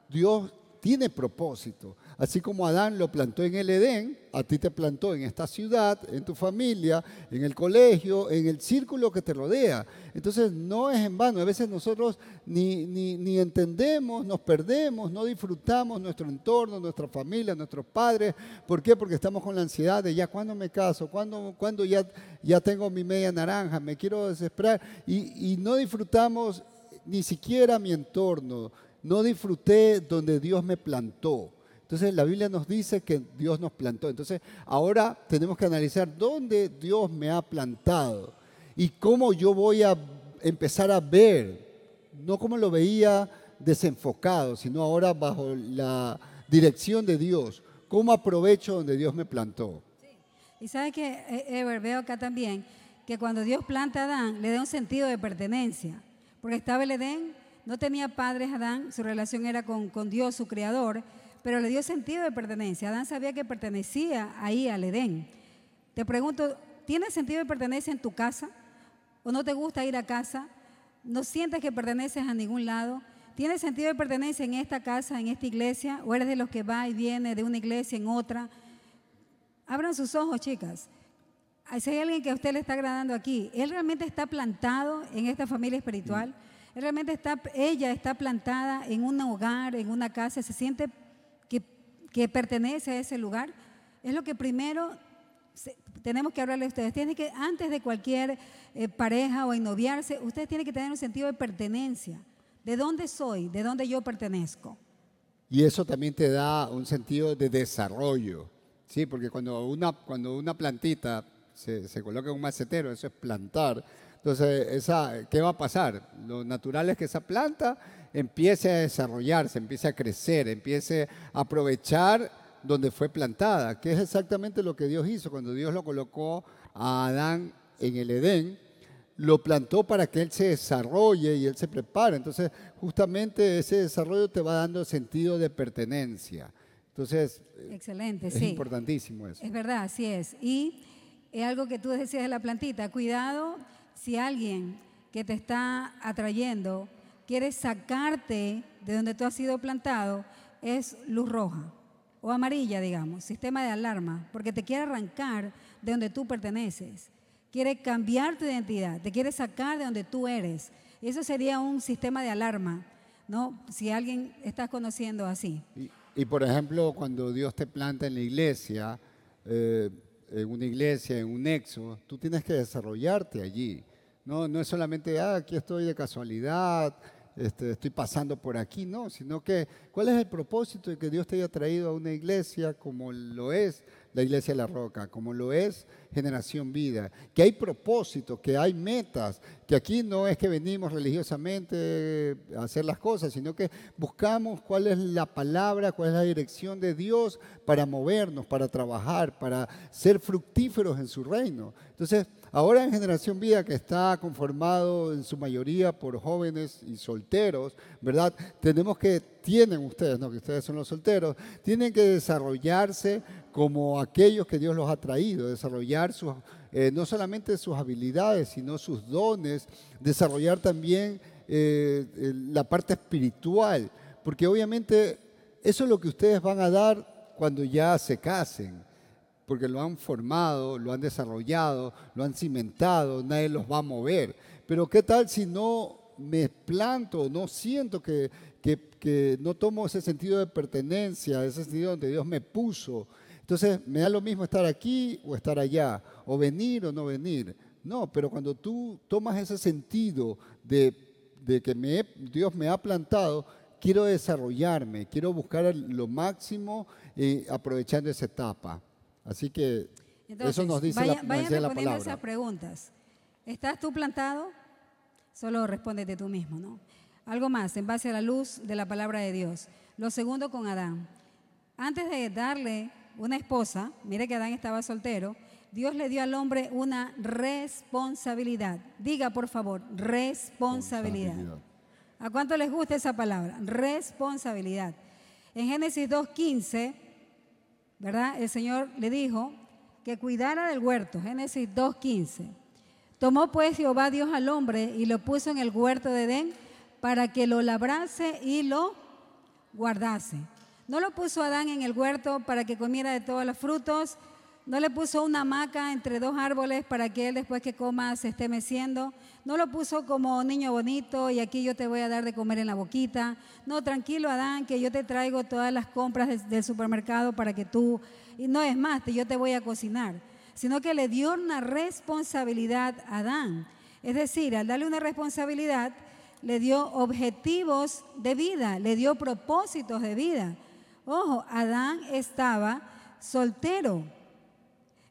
Dios tiene propósito. Así como Adán lo plantó en el Edén, a ti te plantó en esta ciudad, en tu familia, en el colegio, en el círculo que te rodea. Entonces no es en vano. A veces nosotros ni, entendemos, nos perdemos, no disfrutamos nuestro entorno, nuestra familia, nuestros padres. ¿Por qué? Porque estamos con la ansiedad de ya cuándo me caso, cuándo, cuándo ya, tengo mi media naranja, me quiero desesperar. Y no disfrutamos ni siquiera mi entorno. No disfruté donde Dios me plantó. Entonces la Biblia nos dice que Dios nos plantó. Entonces ahora tenemos que analizar dónde Dios me ha plantado y cómo yo voy a empezar a ver, no como lo veía desenfocado, sino ahora bajo la dirección de Dios, cómo aprovecho donde Dios me plantó. Y sabe que, eh, Ever, veo acá también que cuando Dios planta a Adán, le da un sentido de pertenencia, porque estaba el Edén, no tenía padres Adán, su relación era con, con Dios, su creador, pero le dio sentido de pertenencia. Adán sabía que pertenecía ahí al Edén. Te pregunto, ¿tienes sentido de pertenencia en tu casa? ¿O no te gusta ir a casa? ¿No sientes que perteneces a ningún lado? ¿Tienes sentido de pertenencia en esta casa, en esta iglesia? ¿O eres de los que va y viene de una iglesia en otra? Abran sus ojos, chicas. Si hay alguien que a usted le está agradando aquí, ¿él realmente está plantado en esta familia espiritual? ¿Él realmente está, ella está plantada en un hogar, en una casa, se siente que pertenece a ese lugar, es lo que primero tenemos que hablarle a ustedes. Tienen que, antes de cualquier eh, pareja o ennoviarse, ustedes tienen que tener un sentido de pertenencia. ¿De dónde soy? ¿De dónde yo pertenezco? Y eso también te da un sentido de desarrollo, ¿sí? Porque cuando una, cuando una plantita se, se coloca un macetero, eso es plantar. Entonces, esa, ¿qué va a pasar? Lo natural es que esa planta empiece a desarrollarse, empiece a crecer, empiece a aprovechar donde fue plantada, que es exactamente lo que Dios hizo cuando Dios lo colocó a Adán en el Edén, lo plantó para que él se desarrolle y él se prepare. Entonces, justamente ese desarrollo te va dando sentido de pertenencia. Entonces, Excelente, es importantísimo eso. Es verdad, así es. Y es algo que tú decías de la plantita, cuidado si alguien que te está atrayendo quiere sacarte de donde tú has sido plantado, es luz roja o amarilla, digamos, sistema de alarma, porque te quiere arrancar de donde tú perteneces, quiere cambiar tu identidad, te quiere sacar de donde tú eres. Eso sería un sistema de alarma, ¿no? Si alguien estás conociendo así. Y, por ejemplo, cuando Dios te planta en la iglesia, eh, en una iglesia, en un nexo, tú tienes que desarrollarte allí. No, no es solamente, ah, aquí estoy de casualidad, este, estoy pasando por aquí, no, sino que cuál es el propósito de que Dios te haya traído a una iglesia como lo es la iglesia de la roca, como lo es generación vida, que hay propósito, que hay metas, que aquí no es que venimos religiosamente a hacer las cosas, sino que buscamos cuál es la palabra, cuál es la dirección de Dios para movernos, para trabajar, para ser fructíferos en su reino. Entonces, Ahora en Generación Vida, que está conformado en su mayoría por jóvenes y solteros, ¿verdad? Tenemos que, tienen ustedes, no que ustedes son los solteros, tienen que desarrollarse como aquellos que Dios los ha traído, desarrollar sus, eh, no solamente sus habilidades, sino sus dones, desarrollar también eh, la parte espiritual, porque obviamente eso es lo que ustedes van a dar cuando ya se casen porque lo han formado, lo han desarrollado, lo han cimentado, nadie los va a mover. Pero ¿qué tal si no me planto, no siento que, que, no tomo ese sentido de pertenencia, ese sentido donde Dios me puso? Entonces, me da lo mismo estar aquí o estar allá, o venir o no venir. No, pero cuando tú tomas ese sentido de, que me, Dios me ha plantado, quiero desarrollarme, quiero buscar lo máximo eh, aprovechando esa etapa. Así que eso nos dice la, la palabra. esas preguntas. ¿Estás tú plantado? Solo respóndete tú mismo, ¿no? Algo más, en base a la luz de la palabra de Dios. Lo segundo con Adán. Antes de darle una esposa, mire que Adán estaba soltero, Dios le dio al hombre una responsabilidad. Diga, por favor, responsabilidad. responsabilidad. ¿A cuánto les gusta esa palabra? Responsabilidad. En Génesis 2.15 ¿verdad? El Señor le dijo que cuidara del huerto, Génesis 2.15. Tomó pues Jehová Dios al hombre y lo puso en el huerto de Edén para que lo labrase y lo guardase. No lo puso Adán en el huerto para que comiera de todos los frutos, no le puso una hamaca entre dos árboles para que él después que coma se esté meciendo. No lo puso como niño bonito y aquí yo te voy a dar de comer en la boquita. No, tranquilo Adán, que yo te traigo todas las compras del supermercado para que tú... Y no es más, yo te voy a cocinar. Sino que le dio una responsabilidad a Adán. Es decir, al darle una responsabilidad, le dio objetivos de vida, le dio propósitos de vida. Ojo, Adán estaba soltero.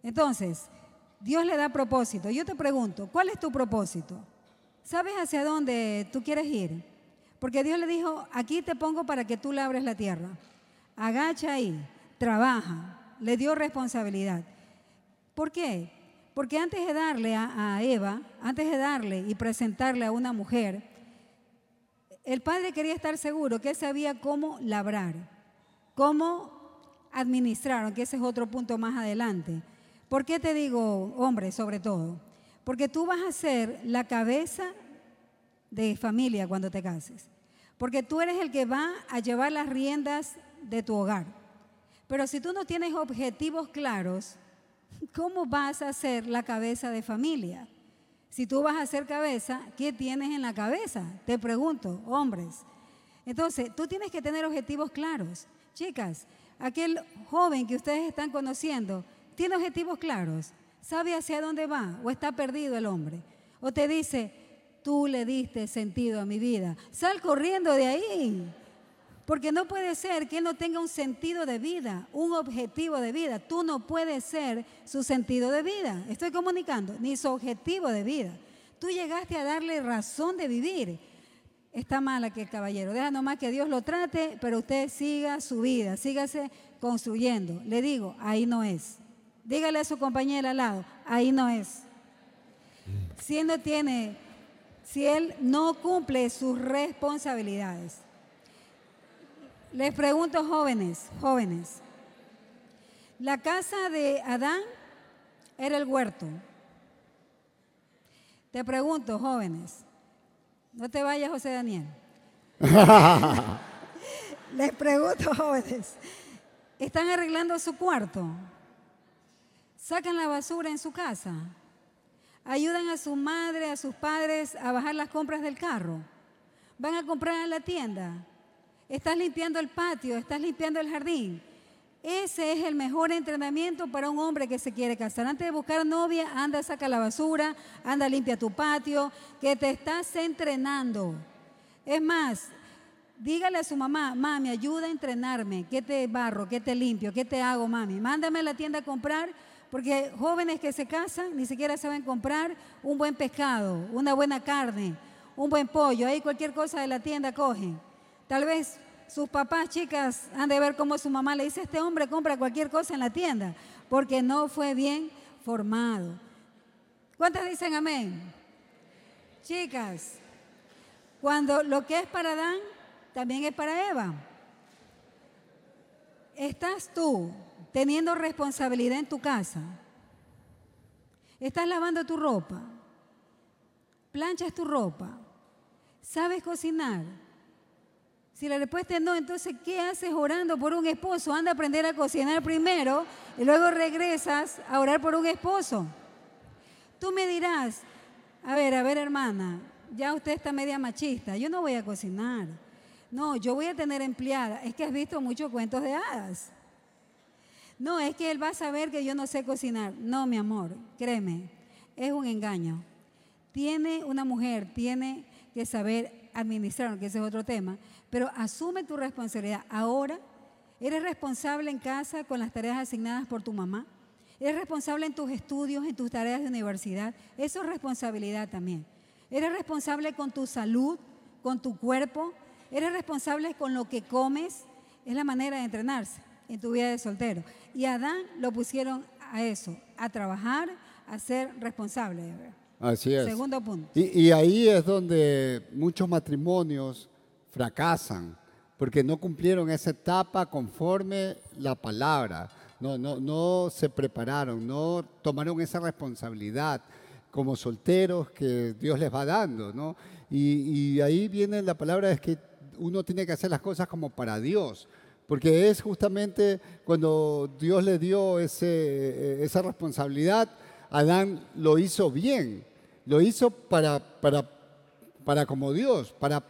Entonces, Dios le da propósito. Yo te pregunto, ¿cuál es tu propósito? ¿Sabes hacia dónde tú quieres ir? Porque Dios le dijo, aquí te pongo para que tú labres la tierra. Agacha ahí, trabaja, le dio responsabilidad. ¿Por qué? Porque antes de darle a, Eva, antes de darle y presentarle a una mujer, el padre quería estar seguro que él sabía cómo labrar, cómo administrar, aunque ese es otro punto más adelante. ¿Por qué te digo hombre sobre todo? Porque tú vas a ser la cabeza de familia cuando te cases. Porque tú eres el que va a llevar las riendas de tu hogar. Pero si tú no tienes objetivos claros, ¿cómo vas a ser la cabeza de familia? Si tú vas a ser cabeza, ¿qué tienes en la cabeza? Te pregunto, hombres. Entonces, tú tienes que tener objetivos claros. Chicas, aquel joven que ustedes están conociendo, tiene objetivos claros, sabe hacia dónde va o está perdido el hombre. O te dice, tú le diste sentido a mi vida, sal corriendo de ahí. Porque no puede ser que él no tenga un sentido de vida, un objetivo de vida. Tú no puedes ser su sentido de vida. Estoy comunicando, ni su objetivo de vida. Tú llegaste a darle razón de vivir. Está mal el caballero. Deja nomás que Dios lo trate, pero usted siga su vida, sígase construyendo. Le digo, ahí no es. Dígale a su compañera al lado, ahí no es. Si él no tiene, si él no cumple sus responsabilidades. Les pregunto, jóvenes, jóvenes, la casa de Adán era el huerto. Te pregunto, jóvenes, no te vayas, José Daniel. <laughs> Les pregunto, jóvenes, ¿están arreglando su cuarto? ¿Sacan la basura en su casa? ¿Ayudan a su madre, a sus padres a bajar las compras del carro? ¿Van a comprar en la tienda? ¿Estás limpiando el patio? ¿Estás limpiando el jardín? Ese es el mejor entrenamiento para un hombre que se quiere casar. Antes de buscar novia, anda, saca la basura, anda, limpia tu patio, que te estás entrenando. Es más, dígale a su mamá, mami, ayuda a entrenarme, ¿qué te barro, qué te limpio, qué te hago, mami? Mándame a la tienda a comprar, porque jóvenes que se casan ni siquiera saben comprar un buen pescado, una buena carne, un buen pollo, ahí cualquier cosa de la tienda cogen. Tal vez sus papás, chicas, han de ver cómo su mamá le dice, este hombre compra cualquier cosa en la tienda, porque no fue bien formado. ¿Cuántas dicen amén? Chicas, cuando lo que es para Adán, también es para Eva. Estás tú teniendo responsabilidad en tu casa. Estás lavando tu ropa. Planchas tu ropa. Sabes cocinar si la respuesta es no, entonces ¿qué haces orando por un esposo? Anda a aprender a cocinar primero y luego regresas a orar por un esposo. Tú me dirás, a ver, a ver hermana, ya usted está media machista, yo no voy a cocinar. No, yo voy a tener empleada. Es que has visto muchos cuentos de hadas. No, es que él va a saber que yo no sé cocinar. No, mi amor, créeme, es un engaño. Tiene una mujer, tiene que saber administrar, que ese es otro tema, pero asume tu responsabilidad. Ahora, eres responsable en casa con las tareas asignadas por tu mamá. Eres responsable en tus estudios, en tus tareas de universidad. Eso es responsabilidad también. Eres responsable con tu salud, con tu cuerpo. Eres responsable con lo que comes. Es la manera de entrenarse en tu vida de soltero. Y a Adán lo pusieron a eso, a trabajar, a ser responsable. Así es. Segundo punto. Y, y ahí es donde muchos matrimonios fracasan porque no cumplieron esa etapa conforme la palabra, no, no, no se prepararon, no tomaron esa responsabilidad como solteros que Dios les va dando, ¿no? Y, y ahí viene la palabra, es que uno tiene que hacer las cosas como para Dios, porque es justamente cuando Dios le dio esa responsabilidad, Adán lo hizo bien, lo hizo para, para, para como Dios, para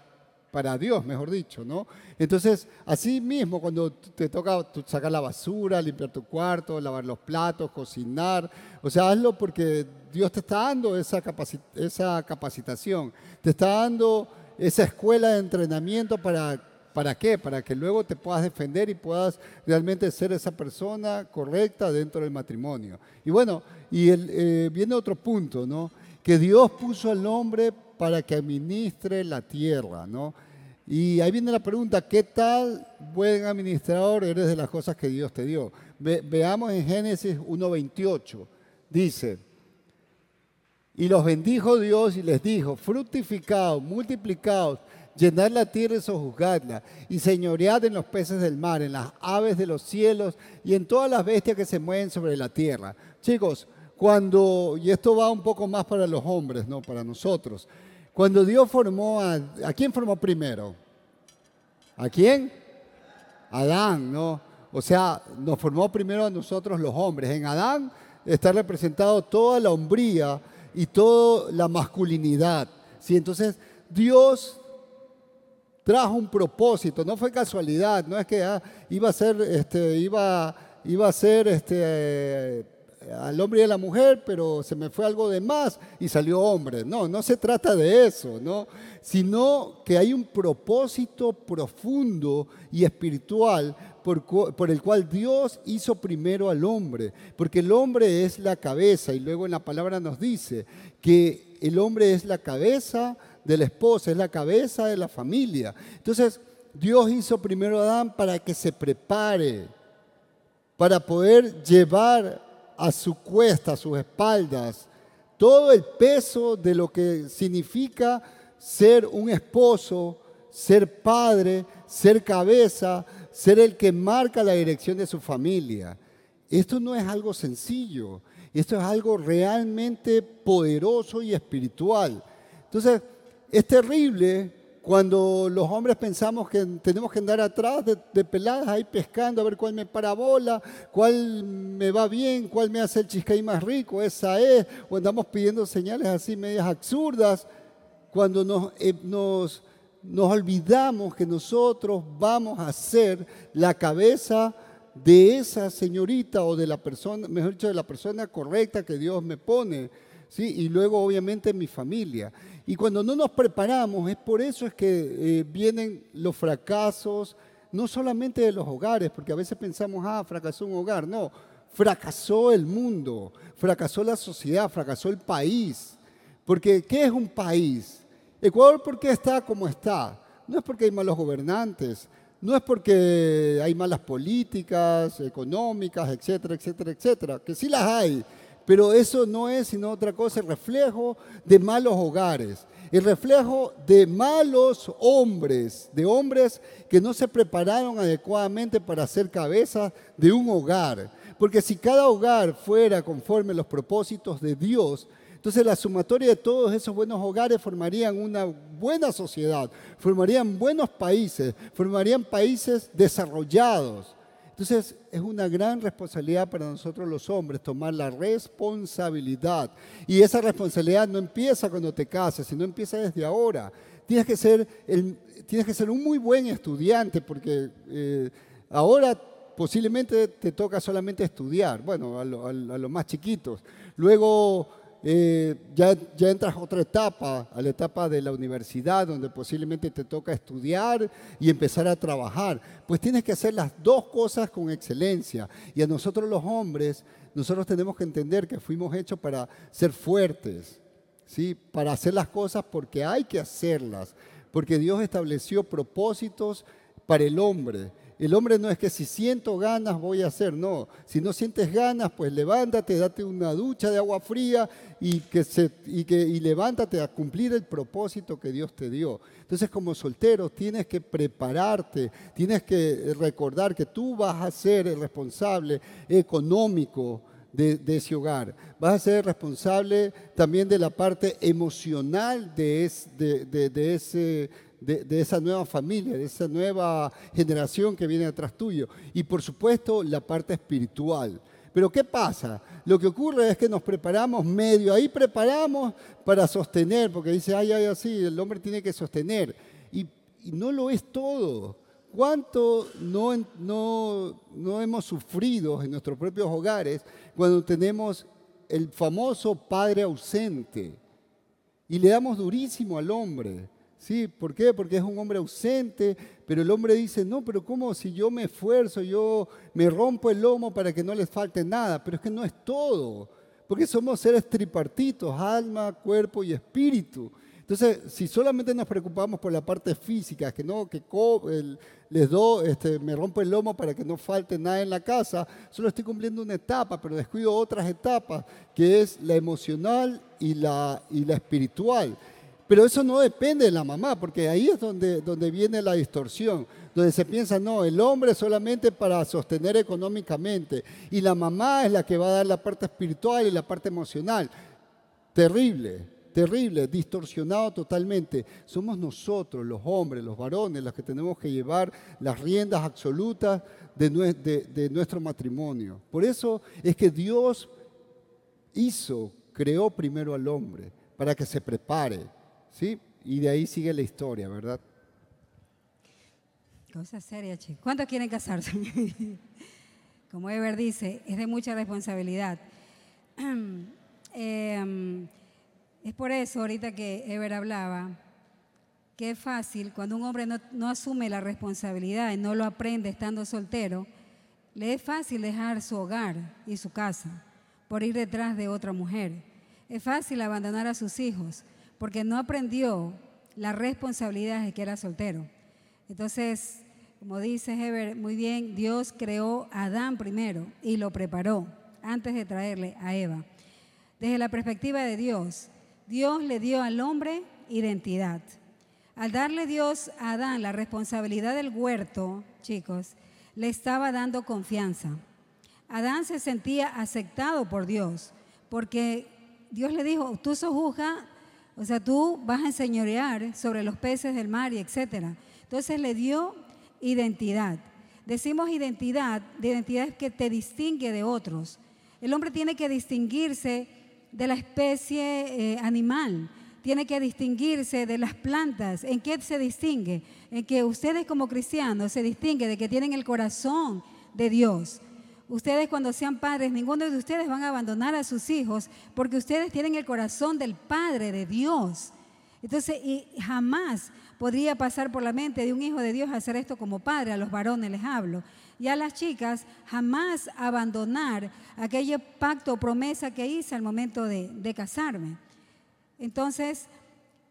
para Dios, mejor dicho, ¿no? Entonces, así mismo, cuando te toca sacar la basura, limpiar tu cuarto, lavar los platos, cocinar, o sea, hazlo porque Dios te está dando esa, esa capacitación, te está dando esa escuela de entrenamiento para, ¿para qué? Para que luego te puedas defender y puedas realmente ser esa persona correcta dentro del matrimonio. Y bueno, y el, eh, viene otro punto, ¿no? Que Dios puso al hombre para que administre la tierra, ¿no? Y ahí viene la pregunta, ¿qué tal buen administrador eres de las cosas que Dios te dio? veamos en Génesis 1.28, dice, y los bendijo Dios y les dijo, fructificados, multiplicados, llenad la tierra y sojuzgadla, y señoread en los peces del mar, en las aves de los cielos y en todas las bestias que se mueven sobre la tierra. Chicos, cuando, y esto va un poco más para los hombres, no para nosotros, cuando Dios formó a... ¿A quién formó primero? ¿A quién? Adán, ¿no? O sea, nos formó primero a nosotros los hombres. En Adán está representado toda la hombría y toda la masculinidad. ¿sí? Entonces, Dios trajo un propósito, no fue casualidad, no es que ah, iba a ser, este, iba, iba a ser este, al hombre y a la mujer, pero se me fue algo de más y salió hombre. No, no se trata de eso, ¿no? Sino que hay un propósito profundo y espiritual por, por, el cual Dios hizo primero al hombre, porque el hombre es la cabeza y luego en la palabra nos dice que el hombre es la cabeza de la esposa, es la cabeza de la familia. Entonces, Dios hizo primero a Adán para que se prepare, para poder llevar a su cuesta, a sus espaldas, todo el peso de lo que significa ser un esposo, ser padre, ser cabeza, ser el que marca la dirección de su familia. Esto no es algo sencillo. Esto es algo realmente poderoso y espiritual. Entonces, es terrible cuando los hombres pensamos que tenemos que andar atrás de, peladas ahí pescando a ver cuál me parabola, cuál me va bien, cuál me hace el chiscaí más rico, esa es, o andamos pidiendo señales así medias absurdas, cuando nos, eh, nos, nos olvidamos que nosotros vamos a ser la cabeza de esa señorita o de la persona, mejor dicho, de la persona correcta que Dios me pone, ¿sí? Y luego obviamente mi familia. Y cuando no nos preparamos, es por eso es que eh, vienen los fracasos, no solamente de los hogares, porque a veces pensamos, ah, fracasó un hogar. No, fracasó el mundo, fracasó la sociedad, fracasó el país. Porque, ¿qué es un país? Ecuador, ¿por qué está como está? No es porque hay malos gobernantes, no es porque hay malas políticas económicas, etcétera, etcétera, etcétera, que sí las hay, pero eso no es sino otra cosa, el reflejo de malos hogares, el reflejo de malos hombres, de hombres que no se prepararon adecuadamente para ser cabeza de un hogar. Porque si cada hogar fuera conforme a los propósitos de Dios, entonces la sumatoria de todos esos buenos hogares formarían una buena sociedad, formarían buenos países, formarían países desarrollados. Entonces es una gran responsabilidad para nosotros los hombres tomar la responsabilidad. Y esa responsabilidad no empieza cuando te cases, sino empieza desde ahora. Tienes que ser, tienes que ser un muy buen estudiante porque eh, ahora posiblemente te toca solamente estudiar, bueno, a, a los más chiquitos. Luego eh, ya, entras a otra etapa, a la etapa de la universidad, donde posiblemente te toca estudiar y empezar a trabajar. Pues tienes que hacer las dos cosas con excelencia. Y a nosotros los hombres, nosotros tenemos que entender que fuimos hechos para ser fuertes, ¿sí? para hacer las cosas porque hay que hacerlas, porque Dios estableció propósitos para el hombre. El hombre no es que si siento ganas voy a hacer, no. Si no sientes ganas, pues levántate, date una ducha de agua fría y, que se, y, que, y levántate a cumplir el propósito que Dios te dio. Entonces como soltero tienes que prepararte, tienes que recordar que tú vas a ser el responsable económico de, ese hogar. Vas a ser responsable también de la parte emocional de, de ese de, esa nueva familia, de esa nueva generación que viene atrás tuyo. Y por supuesto la parte espiritual. Pero ¿qué pasa? Lo que ocurre es que nos preparamos medio, ahí preparamos para sostener, porque dice, ay, ay, así, el hombre tiene que sostener. Y, no lo es todo. ¿Cuánto no, no, no hemos sufrido en nuestros propios hogares cuando tenemos el famoso padre ausente? Y le damos durísimo al hombre. ¿Sí? ¿Por qué? Porque es un hombre ausente, pero el hombre dice, no, pero ¿cómo si yo me esfuerzo, yo me rompo el lomo para que no les falte nada? Pero es que no es todo, porque somos seres tripartitos, alma, cuerpo y espíritu. Entonces, si solamente nos preocupamos por la parte física, que no, que les do, este, me rompo el lomo para que no falte nada en la casa, solo estoy cumpliendo una etapa, pero descuido otras etapas, que es la emocional y la, y la espiritual. Pero eso no depende de la mamá, porque ahí es donde, viene la distorsión, donde se piensa, no, el hombre es solamente para sostener económicamente y la mamá es la que va a dar la parte espiritual y la parte emocional. Terrible, terrible, distorsionado totalmente. Somos nosotros, los hombres, los varones, los que tenemos que llevar las riendas absolutas de, de nuestro matrimonio. Por eso es que Dios hizo, creó primero al hombre, para que se prepare ¿Sí? Y de ahí sigue la historia, ¿verdad? Cosa seria, chicos. ¿Cuántos quieren casarse? <laughs> Como Ever dice, es de mucha responsabilidad. <clears throat> Em, es por eso ahorita que Ever hablaba, que es fácil, cuando un hombre no, no asume la responsabilidad y no lo aprende estando soltero, le es fácil dejar su hogar y su casa por ir detrás de otra mujer. Es fácil abandonar a sus hijos porque no aprendió la responsabilidad de que era soltero. Entonces, como dice Heber, muy bien, Dios creó a Adán primero y lo preparó antes de traerle a Eva. Desde la perspectiva de Dios, Dios le dio al hombre identidad. Al darle Dios a Adán la responsabilidad del huerto, chicos, le estaba dando confianza. Adán se sentía aceptado por Dios, porque Dios le dijo, tú sojuja, o sea, tú vas a enseñorear sobre los peces del mar y etcétera. Entonces le dio identidad. Decimos identidad, de identidad que te distingue de otros. El hombre tiene que distinguirse de la especie eh, animal, tiene que distinguirse de las plantas. ¿En qué se distingue? En que ustedes como cristianos se distinguen de que tienen el corazón de Dios. Ustedes cuando sean padres, ninguno de ustedes van a abandonar a sus hijos porque ustedes tienen el corazón del Padre, de Dios. Entonces, y jamás podría pasar por la mente de un hijo de Dios hacer esto como padre, a los varones les hablo. Y a las chicas jamás abandonar aquel pacto o promesa que hice al momento de, casarme. Entonces,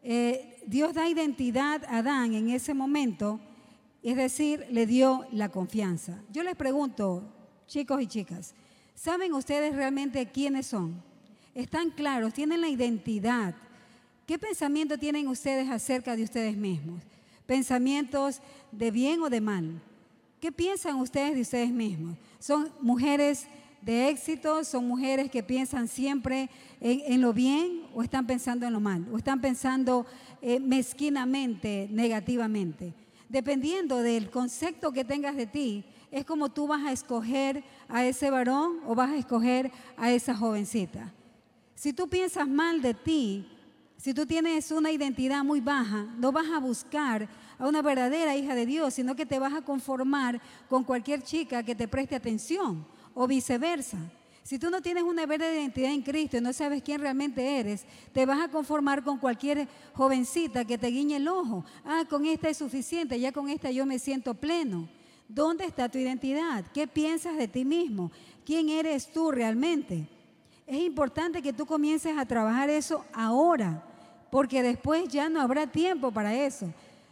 eh, Dios da identidad a Adán en ese momento, es decir, le dio la confianza. Yo les pregunto, chicos y chicas, ¿saben ustedes realmente quiénes son? ¿Están claros? ¿Tienen la identidad? ¿Qué pensamiento tienen ustedes acerca de ustedes mismos? ¿Pensamientos de bien o de mal? ¿Qué piensan ustedes de ustedes mismos? ¿Son mujeres de éxito? ¿Son mujeres que piensan siempre en, lo bien o están pensando en lo mal? ¿O están pensando eh, mezquinamente, negativamente? Dependiendo del concepto que tengas de ti, es como tú vas a escoger a ese varón o vas a escoger a esa jovencita. Si tú piensas mal de ti, si tú tienes una identidad muy baja, no vas a buscar a una verdadera hija de Dios, sino que te vas a conformar con cualquier chica que te preste atención o viceversa. Si tú no tienes una verdadera identidad en Cristo y no sabes quién realmente eres, te vas a conformar con cualquier jovencita que te guiñe el ojo. Ah, con esta es suficiente, ya con esta yo me siento pleno. ¿Dónde está tu identidad? ¿Qué piensas de ti mismo? ¿Quién eres tú realmente? Es importante que tú comiences a trabajar eso ahora, porque después ya no habrá tiempo para eso.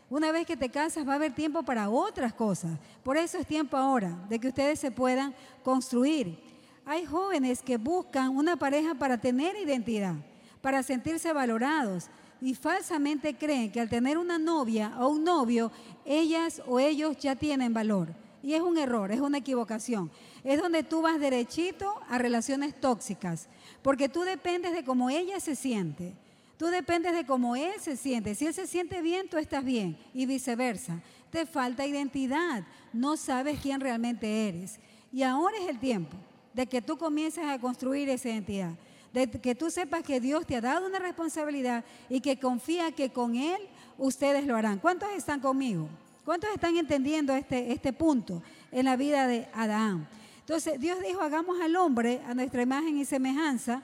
Una vez que te casas va a haber tiempo para otras cosas. Por eso es tiempo ahora de que ustedes se puedan construir. Hay jóvenes que buscan una pareja para tener identidad, para sentirse valorados y falsamente creen que al tener una novia o un novio, ellas o ellos ya tienen valor. Y es un error, es una equivocación. Es donde tú vas derechito a relaciones tóxicas, porque tú dependes de cómo ella se siente. Tú dependes de cómo él se siente. Si él se siente bien, tú estás bien y viceversa. Te falta identidad. No sabes quién realmente eres. Y ahora es el tiempo de que tú comiences a construir esa identidad. De que tú sepas que Dios te ha dado una responsabilidad y que confía que con Él ustedes lo harán. ¿Cuántos están conmigo? ¿Cuántos están entendiendo este, este punto en la vida de Adán? Entonces Dios dijo, hagamos al hombre a nuestra imagen y semejanza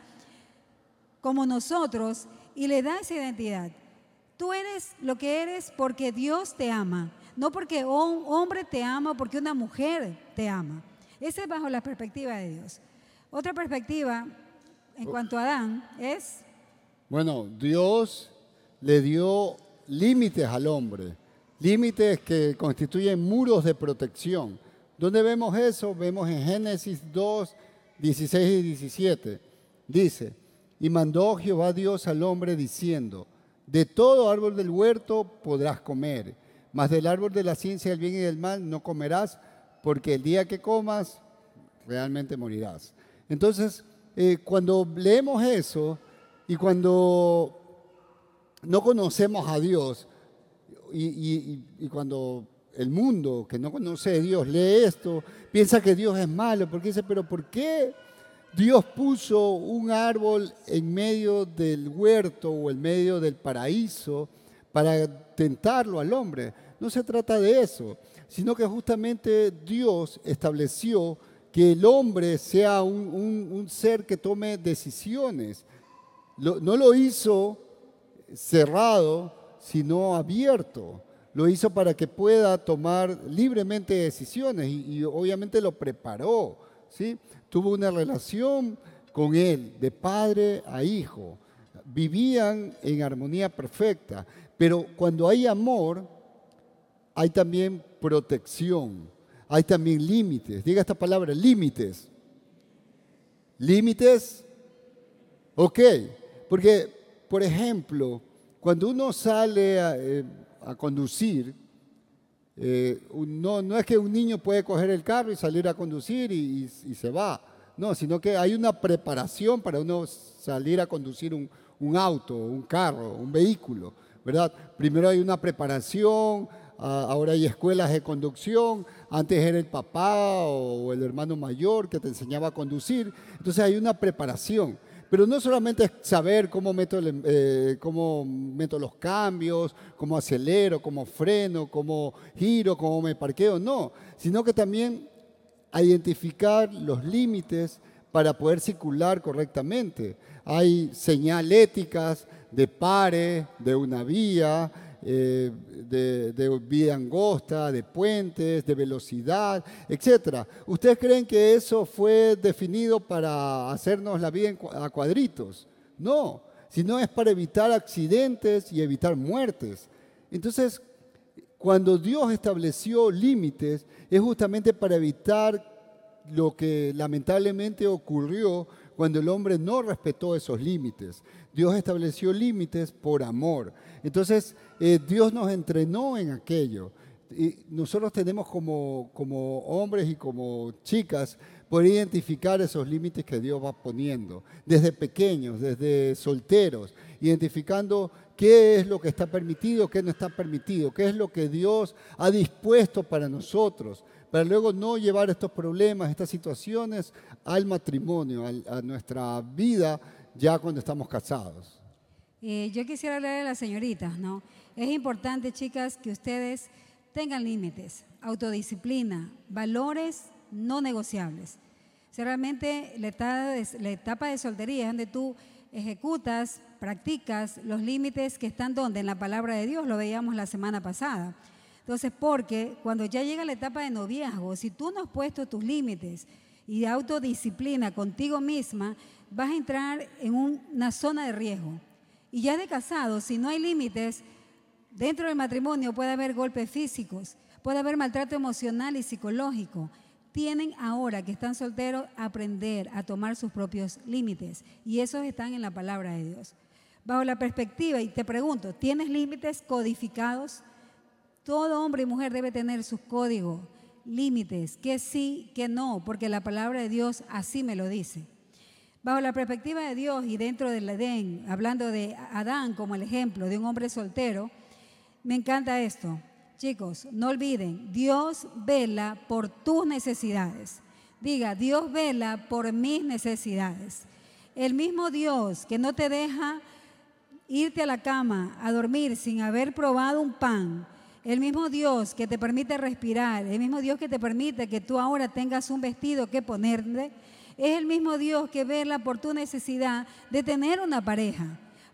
como nosotros y le da esa identidad. Tú eres lo que eres porque Dios te ama, no porque un hombre te ama o porque una mujer te ama. Ese es bajo la perspectiva de Dios. Otra perspectiva en cuanto a Adán es... Bueno, Dios le dio límites al hombre, límites que constituyen muros de protección. ¿Dónde vemos eso? Vemos en Génesis 2, 16 y 17. Dice, y mandó Jehová Dios al hombre diciendo, de todo árbol del huerto podrás comer, mas del árbol de la ciencia del bien y del mal no comerás, porque el día que comas realmente morirás. Entonces, eh, cuando leemos eso y cuando no conocemos a Dios y, cuando el mundo que no conoce a Dios lee esto, piensa que Dios es malo, porque dice, pero ¿por qué? Dios puso un árbol en medio del huerto o en medio del paraíso para tentarlo al hombre. No se trata de eso, sino que justamente Dios estableció que el hombre sea un, ser que tome decisiones. no lo hizo cerrado, sino abierto. Lo hizo para que pueda tomar libremente decisiones y, obviamente lo preparó. ¿sí? tuvo una relación con él, de padre a hijo. Vivían en armonía perfecta, pero cuando hay amor, hay también protección, hay también límites. Diga esta palabra, límites. Límites, ok, porque, por ejemplo, cuando uno sale a, eh, conducir, Eh, no, es que un niño puede coger el carro y salir a conducir y, se va. No, sino que hay una preparación para uno salir a conducir un, un auto, un carro, un vehículo, ¿verdad? Primero hay una preparación, ahora hay escuelas de conducción, antes era el papá o el hermano mayor que te enseñaba a conducir, entonces hay una preparación. Pero no solamente es saber cómo meto, eh, cómo meto los cambios, cómo acelero, cómo freno, cómo giro, cómo me parqueo, no, sino que también identificar los límites para poder circular correctamente. Hay señaléticas de pare, de una vía, eh, de, vía angosta, de puentes, de velocidad, etc. ¿Ustedes creen que eso fue definido para hacernos la vida a cuadritos? No, sino es para evitar accidentes y evitar muertes. Entonces, cuando Dios estableció límites, es justamente para evitar lo que lamentablemente ocurrió cuando el hombre no respetó esos límites. Dios estableció límites por amor. Entonces, eh, Dios nos entrenó en aquello. Y nosotros tenemos como, como hombres y como chicas poder identificar esos límites que Dios va poniendo, desde pequeños, desde solteros, identificando qué es lo que está permitido, qué no está permitido, qué es lo que Dios ha dispuesto para nosotros, para luego no llevar estos problemas, estas situaciones al matrimonio, a nuestra vida ya cuando estamos casados. Eh, yo quisiera hablar a las señoritas, ¿no? Es importante, chicas, que ustedes tengan límites, autodisciplina, valores no negociables. Si realmente la etapa, de, soltería es donde tú ejecutas, practicas los límites que están donde en la palabra de Dios, lo veíamos la semana pasada. Entonces, porque cuando ya llega la etapa de noviazgo, si tú no has puesto tus límites y autodisciplina contigo misma, vas a entrar en una zona de riesgo. Y ya de casado, si no hay límites, dentro del matrimonio puede haber golpes físicos, puede haber maltrato emocional y psicológico. Tienen ahora que están solteros aprender a tomar sus propios límites y esos están en la palabra de Dios. Bajo la perspectiva, y te pregunto, ¿tienes límites codificados? Todo hombre y mujer debe tener sus códigos, límites, que sí, que no, porque la palabra de Dios así me lo dice. Bajo la perspectiva de Dios y dentro del Edén, hablando de Adán como el ejemplo de un hombre soltero, me encanta esto. Chicos, no olviden, Dios vela por tus necesidades. Diga, Dios vela por mis necesidades. El mismo Dios que no te deja irte a la cama a dormir sin haber probado un pan, el mismo Dios que te permite respirar, el mismo Dios que te permite que tú ahora tengas un vestido que ponerte, es el mismo Dios que vela por tu necesidad de tener una pareja.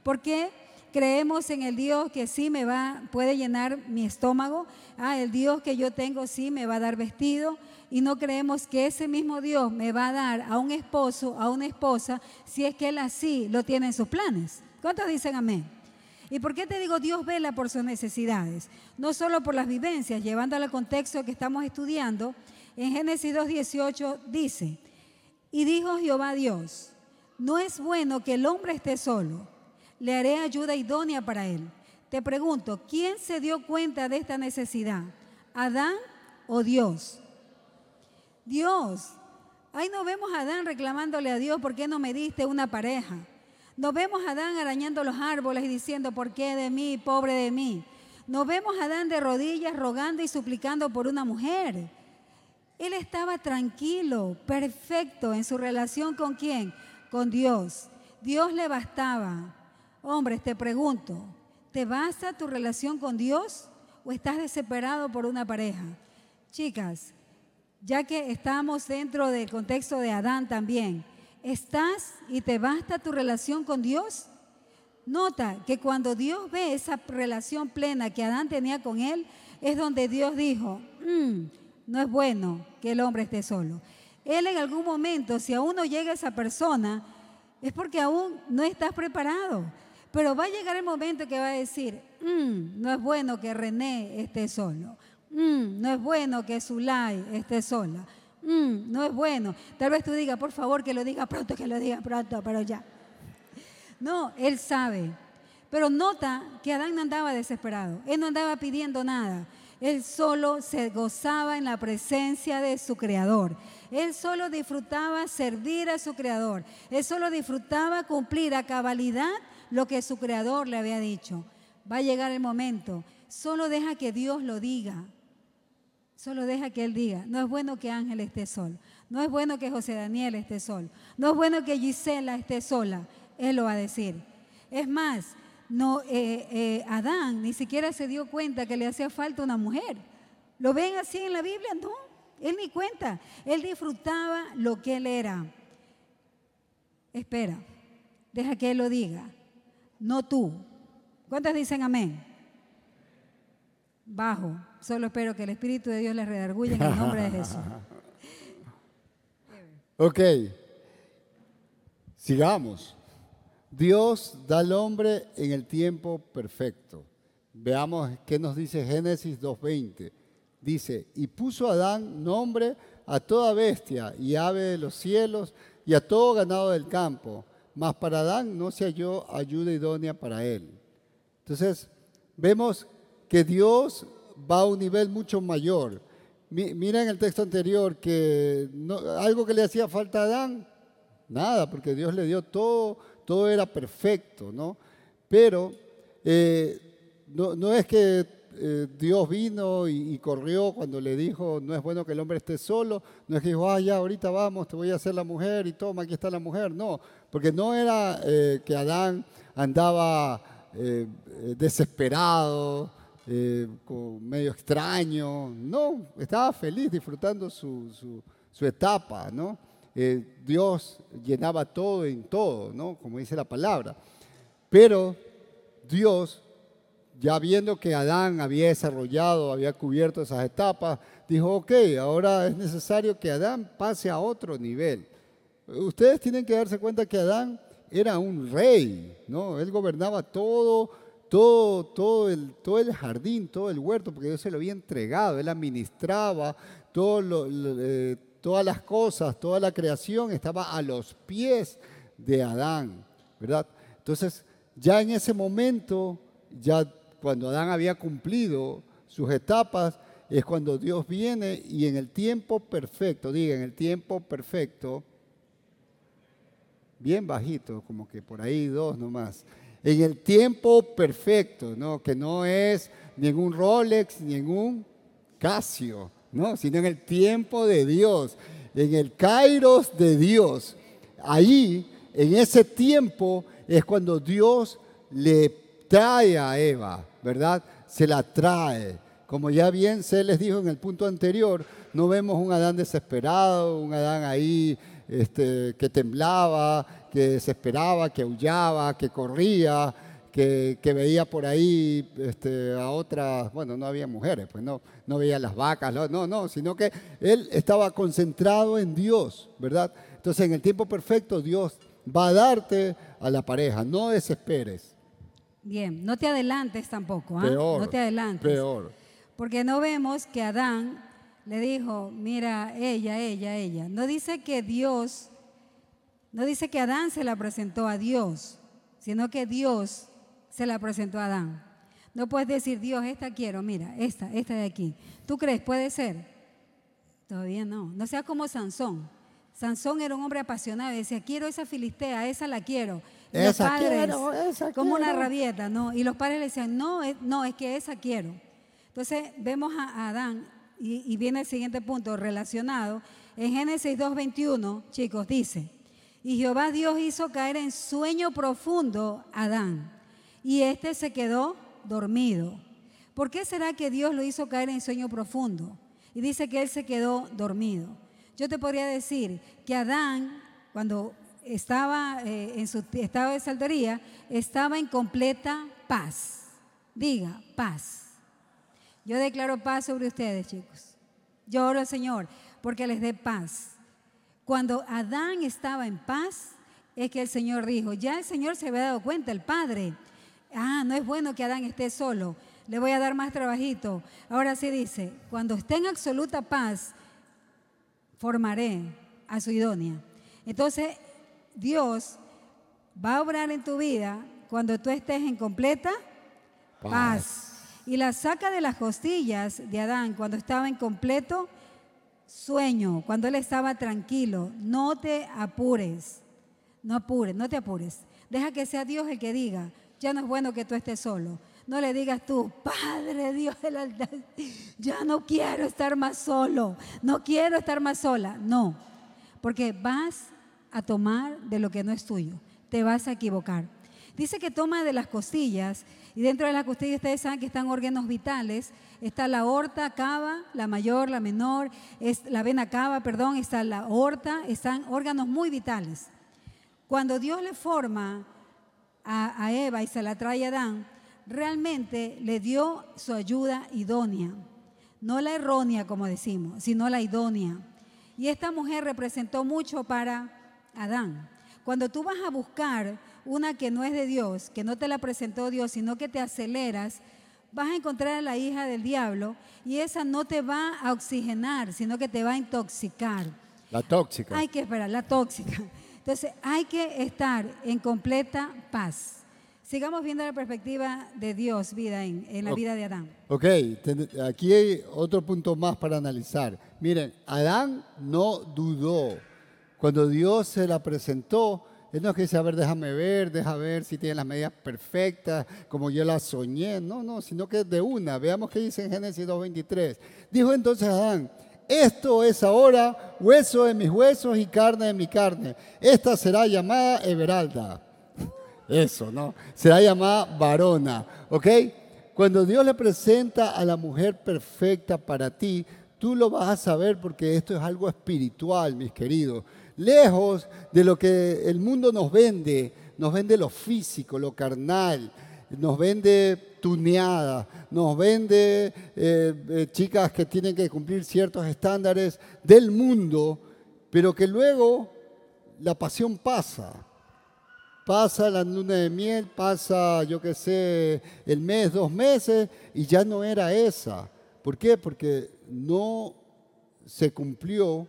Porque creemos en el Dios que sí me va, puede llenar mi estómago. Ah, el Dios que yo tengo sí me va a dar vestido. Y no creemos que ese mismo Dios me va a dar a un esposo, a una esposa, si es que Él así lo tiene en sus planes. ¿Cuántos dicen amén? ¿Y por qué te digo Dios vela por sus necesidades? No solo por las vivencias, llevándolo al contexto que estamos estudiando. En Génesis 2.18 dice, y dijo Jehová Dios, no es bueno que el hombre esté solo, le haré ayuda idónea para él. Te pregunto, ¿quién se dio cuenta de esta necesidad? ¿Adán o Dios? Dios. Ahí no vemos a Adán reclamándole a Dios, ¿por qué no me diste una pareja? Nos vemos a Adán arañando los árboles y diciendo, ¿por qué de mí, pobre de mí? Nos vemos a Adán de rodillas rogando y suplicando por una mujer. Él estaba tranquilo, perfecto en su relación con quién? Con Dios. Dios le bastaba. Hombres, te pregunto, ¿te basta tu relación con Dios o estás desesperado por una pareja? Chicas, ya que estamos dentro del contexto de Adán también, ¿estás y te basta tu relación con Dios? Nota que cuando Dios ve esa relación plena que Adán tenía con él, es donde Dios dijo, mm, no es bueno que el hombre esté solo. Él en algún momento, si aún no llega esa persona, es porque aún no estás preparado. Pero va a llegar el momento que va a decir, mm, no es bueno que René esté solo. Mm, no es bueno que Zulay esté sola. Mm, no es bueno. Tal vez tú digas, por favor, que lo diga pronto, que lo diga pronto, pero ya. No, él sabe. Pero nota que Adán no andaba desesperado. Él no andaba pidiendo nada. Él solo se gozaba en la presencia de su Creador. Él solo disfrutaba servir a su Creador. Él solo disfrutaba cumplir a cabalidad lo que su Creador le había dicho. Va a llegar el momento. Solo deja que Dios lo diga. Solo deja que Él diga. No es bueno que Ángel esté solo. No es bueno que José Daniel esté solo. No es bueno que Gisela esté sola. Él lo va a decir. Es más, no, eh, eh, Adán ni siquiera se dio cuenta que le hacía falta una mujer. ¿Lo ven así en la Biblia? No, él ni cuenta. Él disfrutaba lo que él era. Espera, deja que él lo diga, no tú. ¿Cuántas dicen amén? Bajo. Solo espero que el Espíritu de Dios les redarguya en el nombre de Jesús. ok, sigamos. Dios da al hombre en el tiempo perfecto. Veamos qué nos dice Génesis 2.20. Dice, y puso Adán nombre a toda bestia y ave de los cielos y a todo ganado del campo, mas para Adán no se halló ayuda idónea para él. Entonces, vemos que Dios va a un nivel mucho mayor. Mira en el texto anterior que algo que le hacía falta a Adán, nada, porque Dios le dio todo todo era perfecto, ¿no? Pero eh, no, es que eh, Dios vino y, corrió cuando le dijo, no es bueno que el hombre esté solo, no es que dijo, ah, ya, ahorita vamos, te voy a hacer la mujer y toma, aquí está la mujer, no, porque no era eh, que Adán andaba desesperado, medio extraño, no, estaba feliz disfrutando su, su etapa, ¿no? Eh, Dios llenaba todo en todo, ¿no? Como dice la palabra. Pero Dios, ya viendo que Adán había desarrollado, había cubierto esas etapas, dijo, ok, ahora es necesario que Adán pase a otro nivel. Ustedes tienen que darse cuenta que Adán era un rey, ¿no? Él gobernaba todo, todo, todo el, todo el jardín, todo el huerto, porque Dios se lo había entregado, él administraba eh, todas las cosas, toda la creación estaba a los pies de Adán, ¿verdad? Entonces, ya en ese momento, ya cuando Adán había cumplido sus etapas, es cuando Dios viene y en el tiempo perfecto, diga, en el tiempo perfecto, bien bajito, como que por ahí dos nomás, en el tiempo perfecto, ¿no? que no es ningún Rolex, ningún Casio, ¿no? sino en el tiempo de Dios, en el kairos de Dios. Ahí, en ese tiempo, es cuando Dios le trae a Eva, ¿verdad? Se la trae. Como ya bien se les dijo en el punto anterior, no vemos un Adán desesperado, un Adán ahí este, que temblaba, que desesperaba, que aullaba, que corría, que, veía por ahí este, a otras, bueno, no había mujeres, pues no, no veía las vacas, no, no, sino que él estaba concentrado en Dios, ¿verdad? Entonces en el tiempo perfecto Dios va a darte a la pareja, no desesperes. Bien, no te adelantes tampoco, ¿ah? no te adelantes. Peor. Porque no vemos que Adán le dijo, mira, ella, ella, ella. No dice que Dios, no dice que Adán se la presentó a Dios, sino que Dios se la presentó a Adán. No puedes decir, Dios, esta quiero, mira, esta, esta de aquí. ¿Tú crees? ¿Puede ser? Todavía no. No sea como Sansón. Sansón era un hombre apasionado y decía, quiero esa filistea, esa la quiero. esa quiero, esa Como una rabieta, ¿no? Y los padres le decían, no, es, no, es que esa quiero. Entonces vemos a Adán y, viene el siguiente punto relacionado. En Génesis 2.21, chicos, dice, y Jehová Dios hizo caer en sueño profundo a Adán y este se quedó dormido. ¿Por qué será que Dios lo hizo caer en sueño profundo? Y dice que él se quedó dormido. Yo te podría decir que Adán, cuando estaba eh, en su estado de saltería, estaba en completa paz. Diga, paz. Yo declaro paz sobre ustedes, chicos. Yo oro al Señor porque les dé paz. Cuando Adán estaba en paz, es que el Señor dijo, ya el Señor se había dado cuenta, el Padre, ah, no es bueno que Adán esté solo, le voy a dar más trabajito. Ahora sí dice, cuando esté en absoluta paz, formaré a su idónea. Entonces, Dios va a obrar en tu vida cuando tú estés en completa paz. Y la saca de las costillas de Adán cuando estaba en completo sueño, cuando él estaba tranquilo. No te apures, no apures, no te apures. Deja que sea Dios el que diga, ya no es bueno que tú estés solo. No le digas tú, Padre Dios del altar, ya no quiero estar más solo, no quiero estar más sola. No, porque vas a tomar de lo que no es tuyo, te vas a equivocar. Dice que toma de las costillas y dentro de las costillas ustedes saben que están órganos vitales. Está la aorta cava, la mayor, la menor, la vena cava, perdón, está la aorta, están órganos muy vitales. Cuando Dios le forma a, a Eva y se la trae a Adán, realmente le dio su ayuda idónea. No la errónea, como decimos, sino la idónea. Y esta mujer representó mucho para Adán. Cuando tú vas a buscar una que no es de Dios, que no te la presentó Dios, sino que te aceleras, vas a encontrar a la hija del diablo y esa no te va a oxigenar, sino que te va a intoxicar. La tóxica. Hay que esperar, la tóxica. Entonces hay que estar en completa paz. Sigamos viendo la perspectiva de Dios, vida en, en la vida de Adán. Ok, aquí hay otro punto más para analizar. Miren, Adán no dudó. Cuando Dios se la presentó, él no es que dice, a ver, déjame ver, déjame ver si tiene las medidas perfectas, como yo las soñé. No, no, sino que de una. Veamos qué dice en Génesis 2.23. Dijo entonces Adán, esto es ahora hueso de mis huesos y carne de mi carne. Esta será llamada Everalda. <laughs> Eso, ¿no? Será llamada varona, ¿ok? Cuando Dios le presenta a la mujer perfecta para ti, tú lo vas a saber porque esto es algo espiritual, mis queridos lejos de lo que el mundo nos vende, nos vende lo físico, lo carnal, nos vende tuneada, nos vende eh, eh, chicas que tienen que cumplir ciertos estándares del mundo, pero que luego la pasión pasa. Pasa la luna de miel, pasa, yo qué sé, el mes, dos meses, y ya no era esa. ¿Por qué? Porque no se cumplió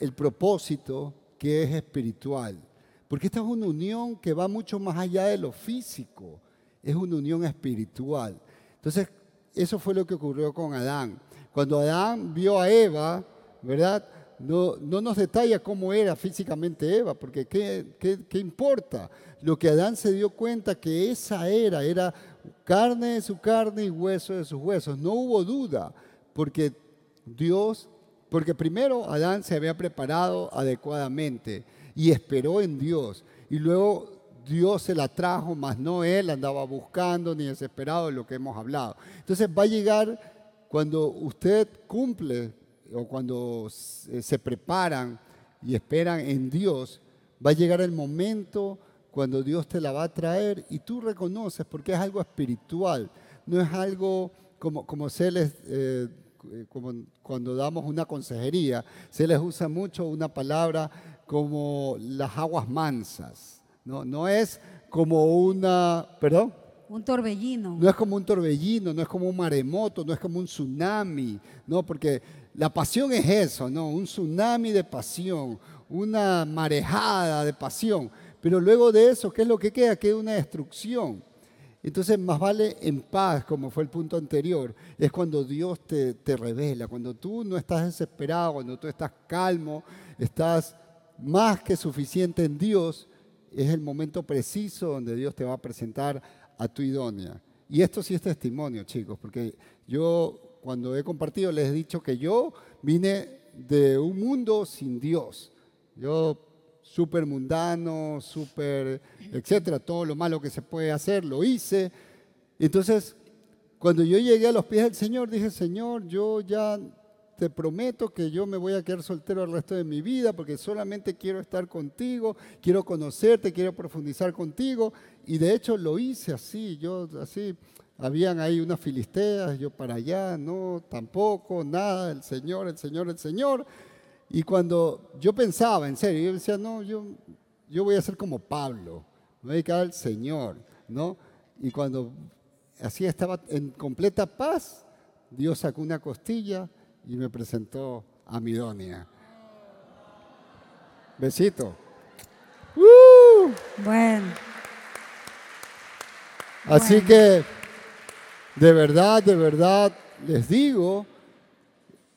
el propósito que es espiritual. Porque esta es una unión que va mucho más allá de lo físico, es una unión espiritual. Entonces, eso fue lo que ocurrió con Adán. Cuando Adán vio a Eva, ¿verdad? No, no nos detalla cómo era físicamente Eva, porque ¿qué, ¿qué, importa? Lo que Adán se dio cuenta que esa era, era carne de su carne y hueso de sus huesos. No hubo duda, porque Dios porque primero Adán se había preparado adecuadamente y esperó en Dios. Y luego Dios se la trajo, mas no él andaba buscando ni desesperado de lo que hemos hablado. Entonces va a llegar cuando usted cumple o cuando se preparan y esperan en Dios, va a llegar el momento cuando Dios te la va a traer y tú reconoces porque es algo espiritual, no es algo como, como se les eh, eh, como cuando damos una consejería, se les usa mucho una palabra como las aguas mansas. No, no es como una, perdón. Un torbellino. No es como un torbellino, no es como un maremoto, no es como un tsunami, no, porque la pasión es eso, no, un tsunami de pasión, una marejada de pasión. Pero luego de eso, ¿qué es lo que queda? Queda una destrucción. Entonces, más vale en paz, como fue el punto anterior, es cuando Dios te, revela, cuando tú no estás desesperado, cuando tú estás calmo, estás más que suficiente en Dios, es el momento preciso donde Dios te va a presentar a tu idónea. Y esto sí es testimonio, chicos, porque yo cuando he compartido les he dicho que yo vine de un mundo sin Dios. Yo súper mundano, súper, etcétera, todo lo malo que se puede hacer, lo hice. Entonces, cuando yo llegué a los pies del Señor, dije, Señor, yo ya te prometo que yo me voy a quedar soltero el resto de mi vida porque solamente quiero estar contigo, quiero conocerte, quiero profundizar contigo. Y de hecho lo hice así, yo así, habían ahí unas filisteas, yo para allá, no, tampoco, nada, el Señor, el Señor, el Señor. Y cuando yo pensaba, en serio, yo decía, no, yo, yo voy a ser como Pablo, me voy a dedicar al Señor, ¿no? Y cuando así estaba en completa paz, Dios sacó una costilla y me presentó a Midonia. Besito. Bueno. Así que de verdad, de verdad, les digo,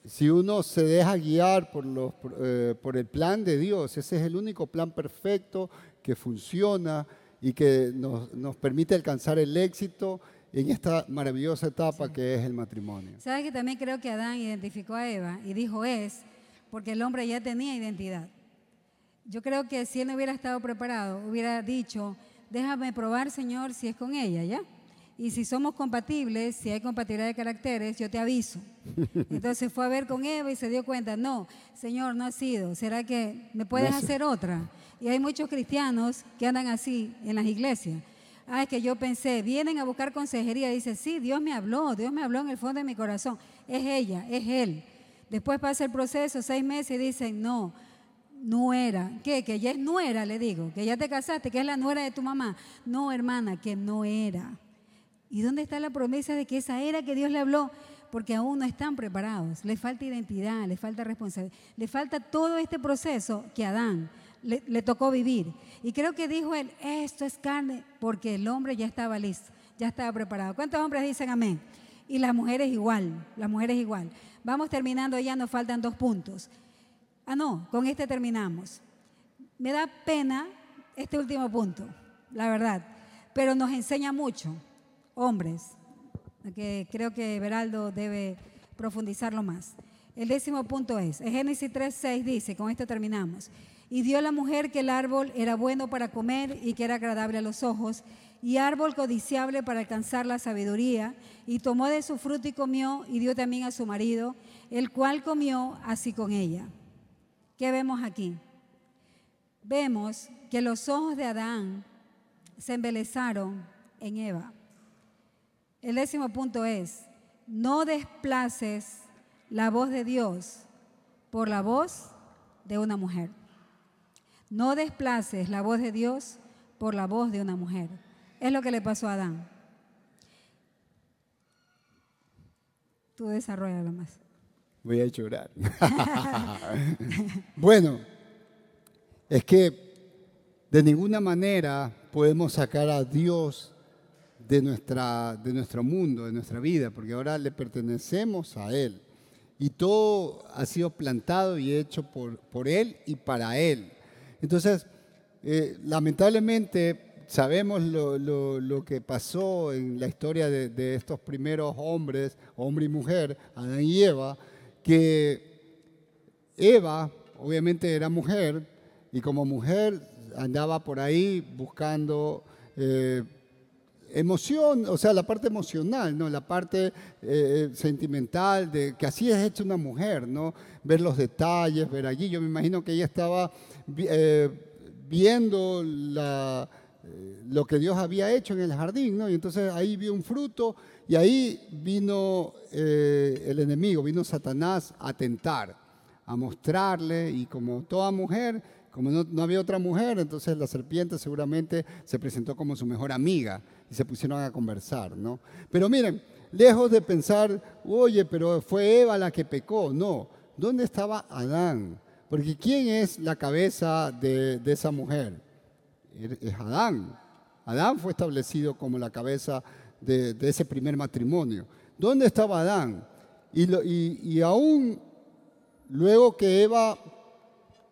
si uno se deja guiar por, los, eh, por el plan de Dios, ese es el único plan perfecto que funciona y que nos, nos permite alcanzar el éxito en esta maravillosa etapa que es el matrimonio. ¿Sabes que también creo que Adán identificó a Eva y dijo es, porque el hombre ya tenía identidad? Yo creo que si él no hubiera estado preparado, hubiera dicho, déjame probar, Señor, si es con ella, ¿ya? Y si somos compatibles, si hay compatibilidad de caracteres, yo te aviso. <laughs> Entonces fue a ver con Eva y se dio cuenta, no, Señor, no ha sido. ¿Será que me puedes hacer otra? Y hay muchos cristianos que andan así en las iglesias. Ah, es que yo pensé, vienen a buscar consejería. Dice, sí, Dios me habló, Dios me habló en el fondo de mi corazón. Es ella, es él. Después pasa el proceso, seis meses, y dicen, no, nuera. ¿Qué? Que ya es nuera, le digo. Que ya te casaste, que es la nuera de tu mamá. No, hermana, que no era. ¿Y dónde está la promesa de que esa era que Dios le habló? Porque aún no están preparados. Le falta identidad, le falta responsabilidad, le falta todo este proceso que Adán le, le tocó vivir. Y creo que dijo él, esto es carne, porque el hombre ya estaba listo, ya estaba preparado. ¿Cuántos hombres dicen amén? Y las mujeres igual, las mujeres igual. Vamos terminando ya, nos faltan dos puntos. Ah, no, con este terminamos. Me da pena este último punto, la verdad, pero nos enseña mucho hombres, que creo que Beraldo debe profundizarlo más. El décimo punto es, en Génesis 3.6 dice, con esto terminamos, y dio a la mujer que el árbol era bueno para comer y que era agradable a los ojos, y árbol codiciable para alcanzar la sabiduría, y tomó de su fruto y comió, y dio también a su marido, el cual comió así con ella. ¿Qué vemos aquí? Vemos que los ojos de Adán se embelezaron en Eva. El décimo punto es, no desplaces la voz de Dios por la voz de una mujer. No desplaces la voz de Dios por la voz de una mujer. Es lo que le pasó a Adán. Tú desarrollalo más. Voy a llorar. <laughs> bueno, es que de ninguna manera podemos sacar a Dios de, nuestra, de nuestro mundo, de nuestra vida, porque ahora le pertenecemos a Él. Y todo ha sido plantado y hecho por, por Él y para Él. Entonces, eh, lamentablemente sabemos lo, lo, que pasó en la historia de, de, estos primeros hombres, hombre y mujer, Adán y Eva, que Eva obviamente era mujer y como mujer andaba por ahí buscando... Eh, emoción, o sea, la parte emocional, ¿no? La parte eh, eh, sentimental, de que así es hecha una mujer, ¿no? Ver los detalles, ver allí. Yo me imagino que ella estaba eh, viendo la, lo que Dios había hecho en el jardín, ¿no? Y entonces ahí vio un fruto y ahí vino el enemigo, vino Satanás a tentar, a mostrarle y como toda mujer como no, no, había otra mujer, entonces la serpiente seguramente se presentó como su mejor amiga y se pusieron a conversar, ¿no? Pero miren, lejos de pensar, oye, pero fue Eva la que pecó, no. ¿Dónde estaba Adán? Porque ¿quién es la cabeza de, esa mujer? Es Adán. Adán fue establecido como la cabeza de, ese primer matrimonio. ¿Dónde estaba Adán? Y aún luego que Eva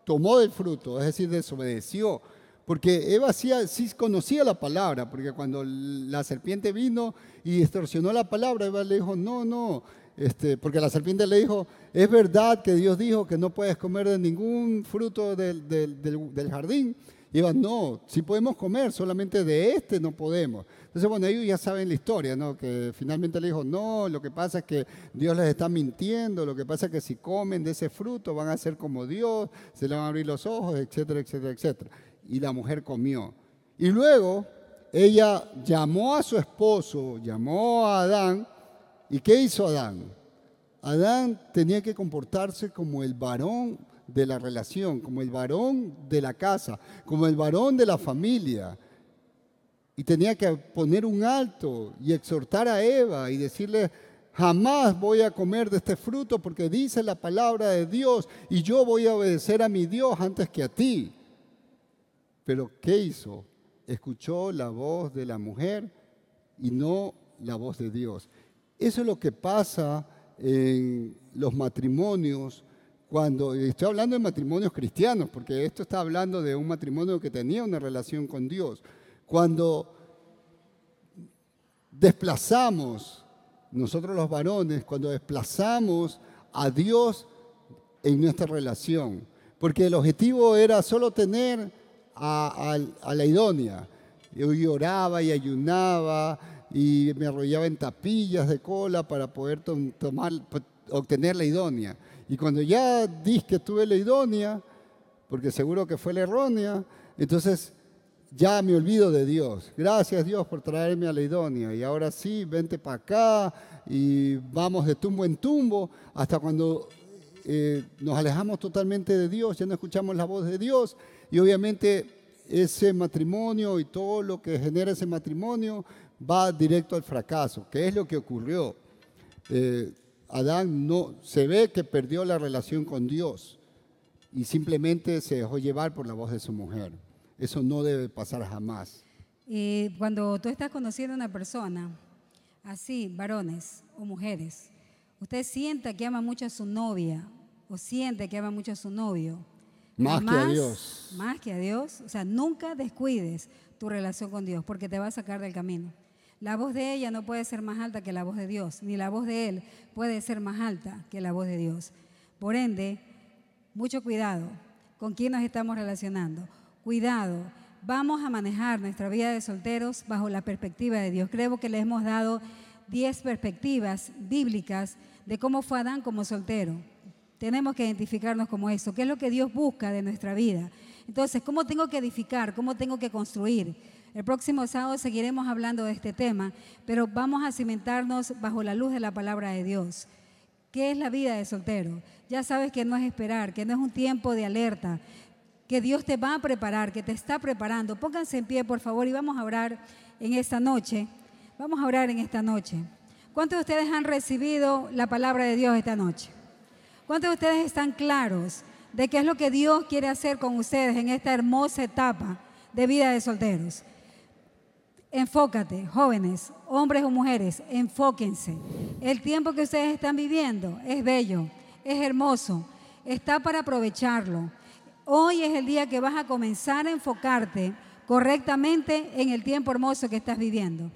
tomó del fruto, es decir, desobedeció. Porque Eva sí, conocía la palabra, porque cuando la serpiente vino y distorsionó la palabra, Eva le dijo, no, no, este, porque la serpiente le dijo, es verdad que Dios dijo que no puedes comer de ningún fruto del, del jardín. Y Eva, no, sí podemos comer, solamente de este no podemos. Entonces, bueno, ellos ya saben la historia, ¿no? Que finalmente le dijo, no, lo que pasa es que Dios les está mintiendo, lo que pasa es que si comen de ese fruto van a ser como Dios, se le van a abrir los ojos, etcétera, etcétera, etcétera. Y la mujer comió. Y luego ella llamó a su esposo, llamó a Adán, ¿y qué hizo Adán? Adán tenía que comportarse como el varón de la relación, como el varón de la casa, como el varón de la familia. Y tenía que poner un alto y exhortar a Eva y decirle, jamás voy a comer de este fruto porque dice la palabra de Dios y yo voy a obedecer a mi Dios antes que a ti. Pero ¿qué hizo? Escuchó la voz de la mujer y no la voz de Dios. Eso es lo que pasa en los matrimonios cuando, estoy hablando de matrimonios cristianos, porque esto está hablando de un matrimonio que tenía una relación con Dios. Cuando desplazamos, nosotros los varones, cuando desplazamos a Dios en nuestra relación, porque el objetivo era solo tener a, la idónea. Yo lloraba y ayunaba y me arrollaba en tapillas de cola para poder tomar, obtener la idónea. Y cuando ya dije que tuve la idónea, porque seguro que fue la errónea, entonces ya me olvido de Dios. Gracias Dios por traerme a la idónea. Y ahora sí, vente para acá y vamos de tumbo en tumbo hasta cuando eh, nos alejamos totalmente de Dios, ya no escuchamos la voz de Dios. Y obviamente ese matrimonio y todo lo que genera ese matrimonio va directo al fracaso, que es lo que ocurrió. Eh, Adán no se ve que perdió la relación con Dios y simplemente se dejó llevar por la voz de su mujer. Eso no debe pasar jamás. Y cuando tú estás conociendo a una persona, así, varones o mujeres, usted siente que ama mucho a su novia o siente que ama mucho a su novio. Más que a Dios. Más que a Dios. O sea, nunca descuides tu relación con Dios porque te va a sacar del camino. La voz de ella no puede ser más alta que la voz de Dios, ni la voz de él puede ser más alta que la voz de Dios. Por ende, mucho cuidado con quién nos estamos relacionando cuidado, vamos a manejar nuestra vida de solteros bajo la perspectiva de Dios. Creo que le hemos dado 10 perspectivas bíblicas de cómo fue Adán como soltero. Tenemos que identificarnos como eso, qué es lo que Dios busca de nuestra vida. Entonces, ¿cómo tengo que edificar? ¿Cómo tengo que construir? El próximo sábado seguiremos hablando de este tema, pero vamos a cimentarnos bajo la luz de la palabra de Dios. ¿Qué es la vida de soltero? Ya sabes que no es esperar, que no es un tiempo de alerta, que Dios te va a preparar, que te está preparando. Pónganse en pie, por favor, y vamos a orar en esta noche. Vamos a orar en esta noche. ¿Cuántos de ustedes han recibido la palabra de Dios esta noche? ¿Cuántos de ustedes están claros de qué es lo que Dios quiere hacer con ustedes en esta hermosa etapa de vida de solteros? Enfócate, jóvenes, hombres o mujeres, enfóquense. El tiempo que ustedes están viviendo es bello, es hermoso, está para aprovecharlo. Hoy es el día que vas a comenzar a enfocarte correctamente en el tiempo hermoso que estás viviendo.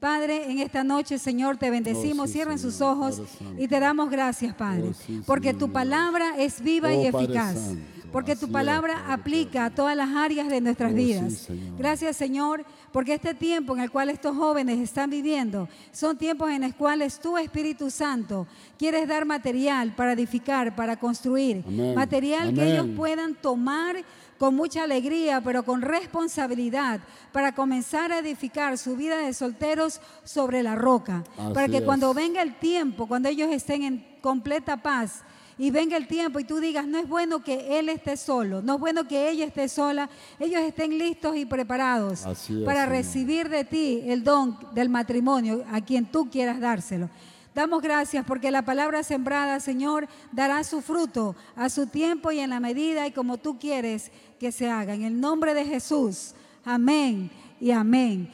Padre, en esta noche, Señor, te bendecimos, oh, cierren sus ojos y te damos gracias, Padre, oh, porque tu palabra es viva y oh, eficaz, porque tu palabra aplica a todas las áreas de nuestras vidas. Gracias, Señor, porque este tiempo en el cual estos jóvenes están viviendo son tiempos en los cuales tu Espíritu Santo quieres dar material para edificar, para construir, material que ellos puedan tomar con mucha alegría, pero con responsabilidad, para comenzar a edificar su vida de solteros sobre la roca. para que cuando venga el tiempo, cuando ellos estén en completa paz, y venga el tiempo y tú digas, no es bueno que él esté solo, no es bueno que ella esté sola, ellos estén listos y preparados para recibir de ti el don del matrimonio a quien tú quieras dárselo. Damos gracias porque la palabra sembrada, Señor, dará su fruto a su tiempo y en la medida y como tú quieres que se haga. En el nombre de Jesús. Amén y amén.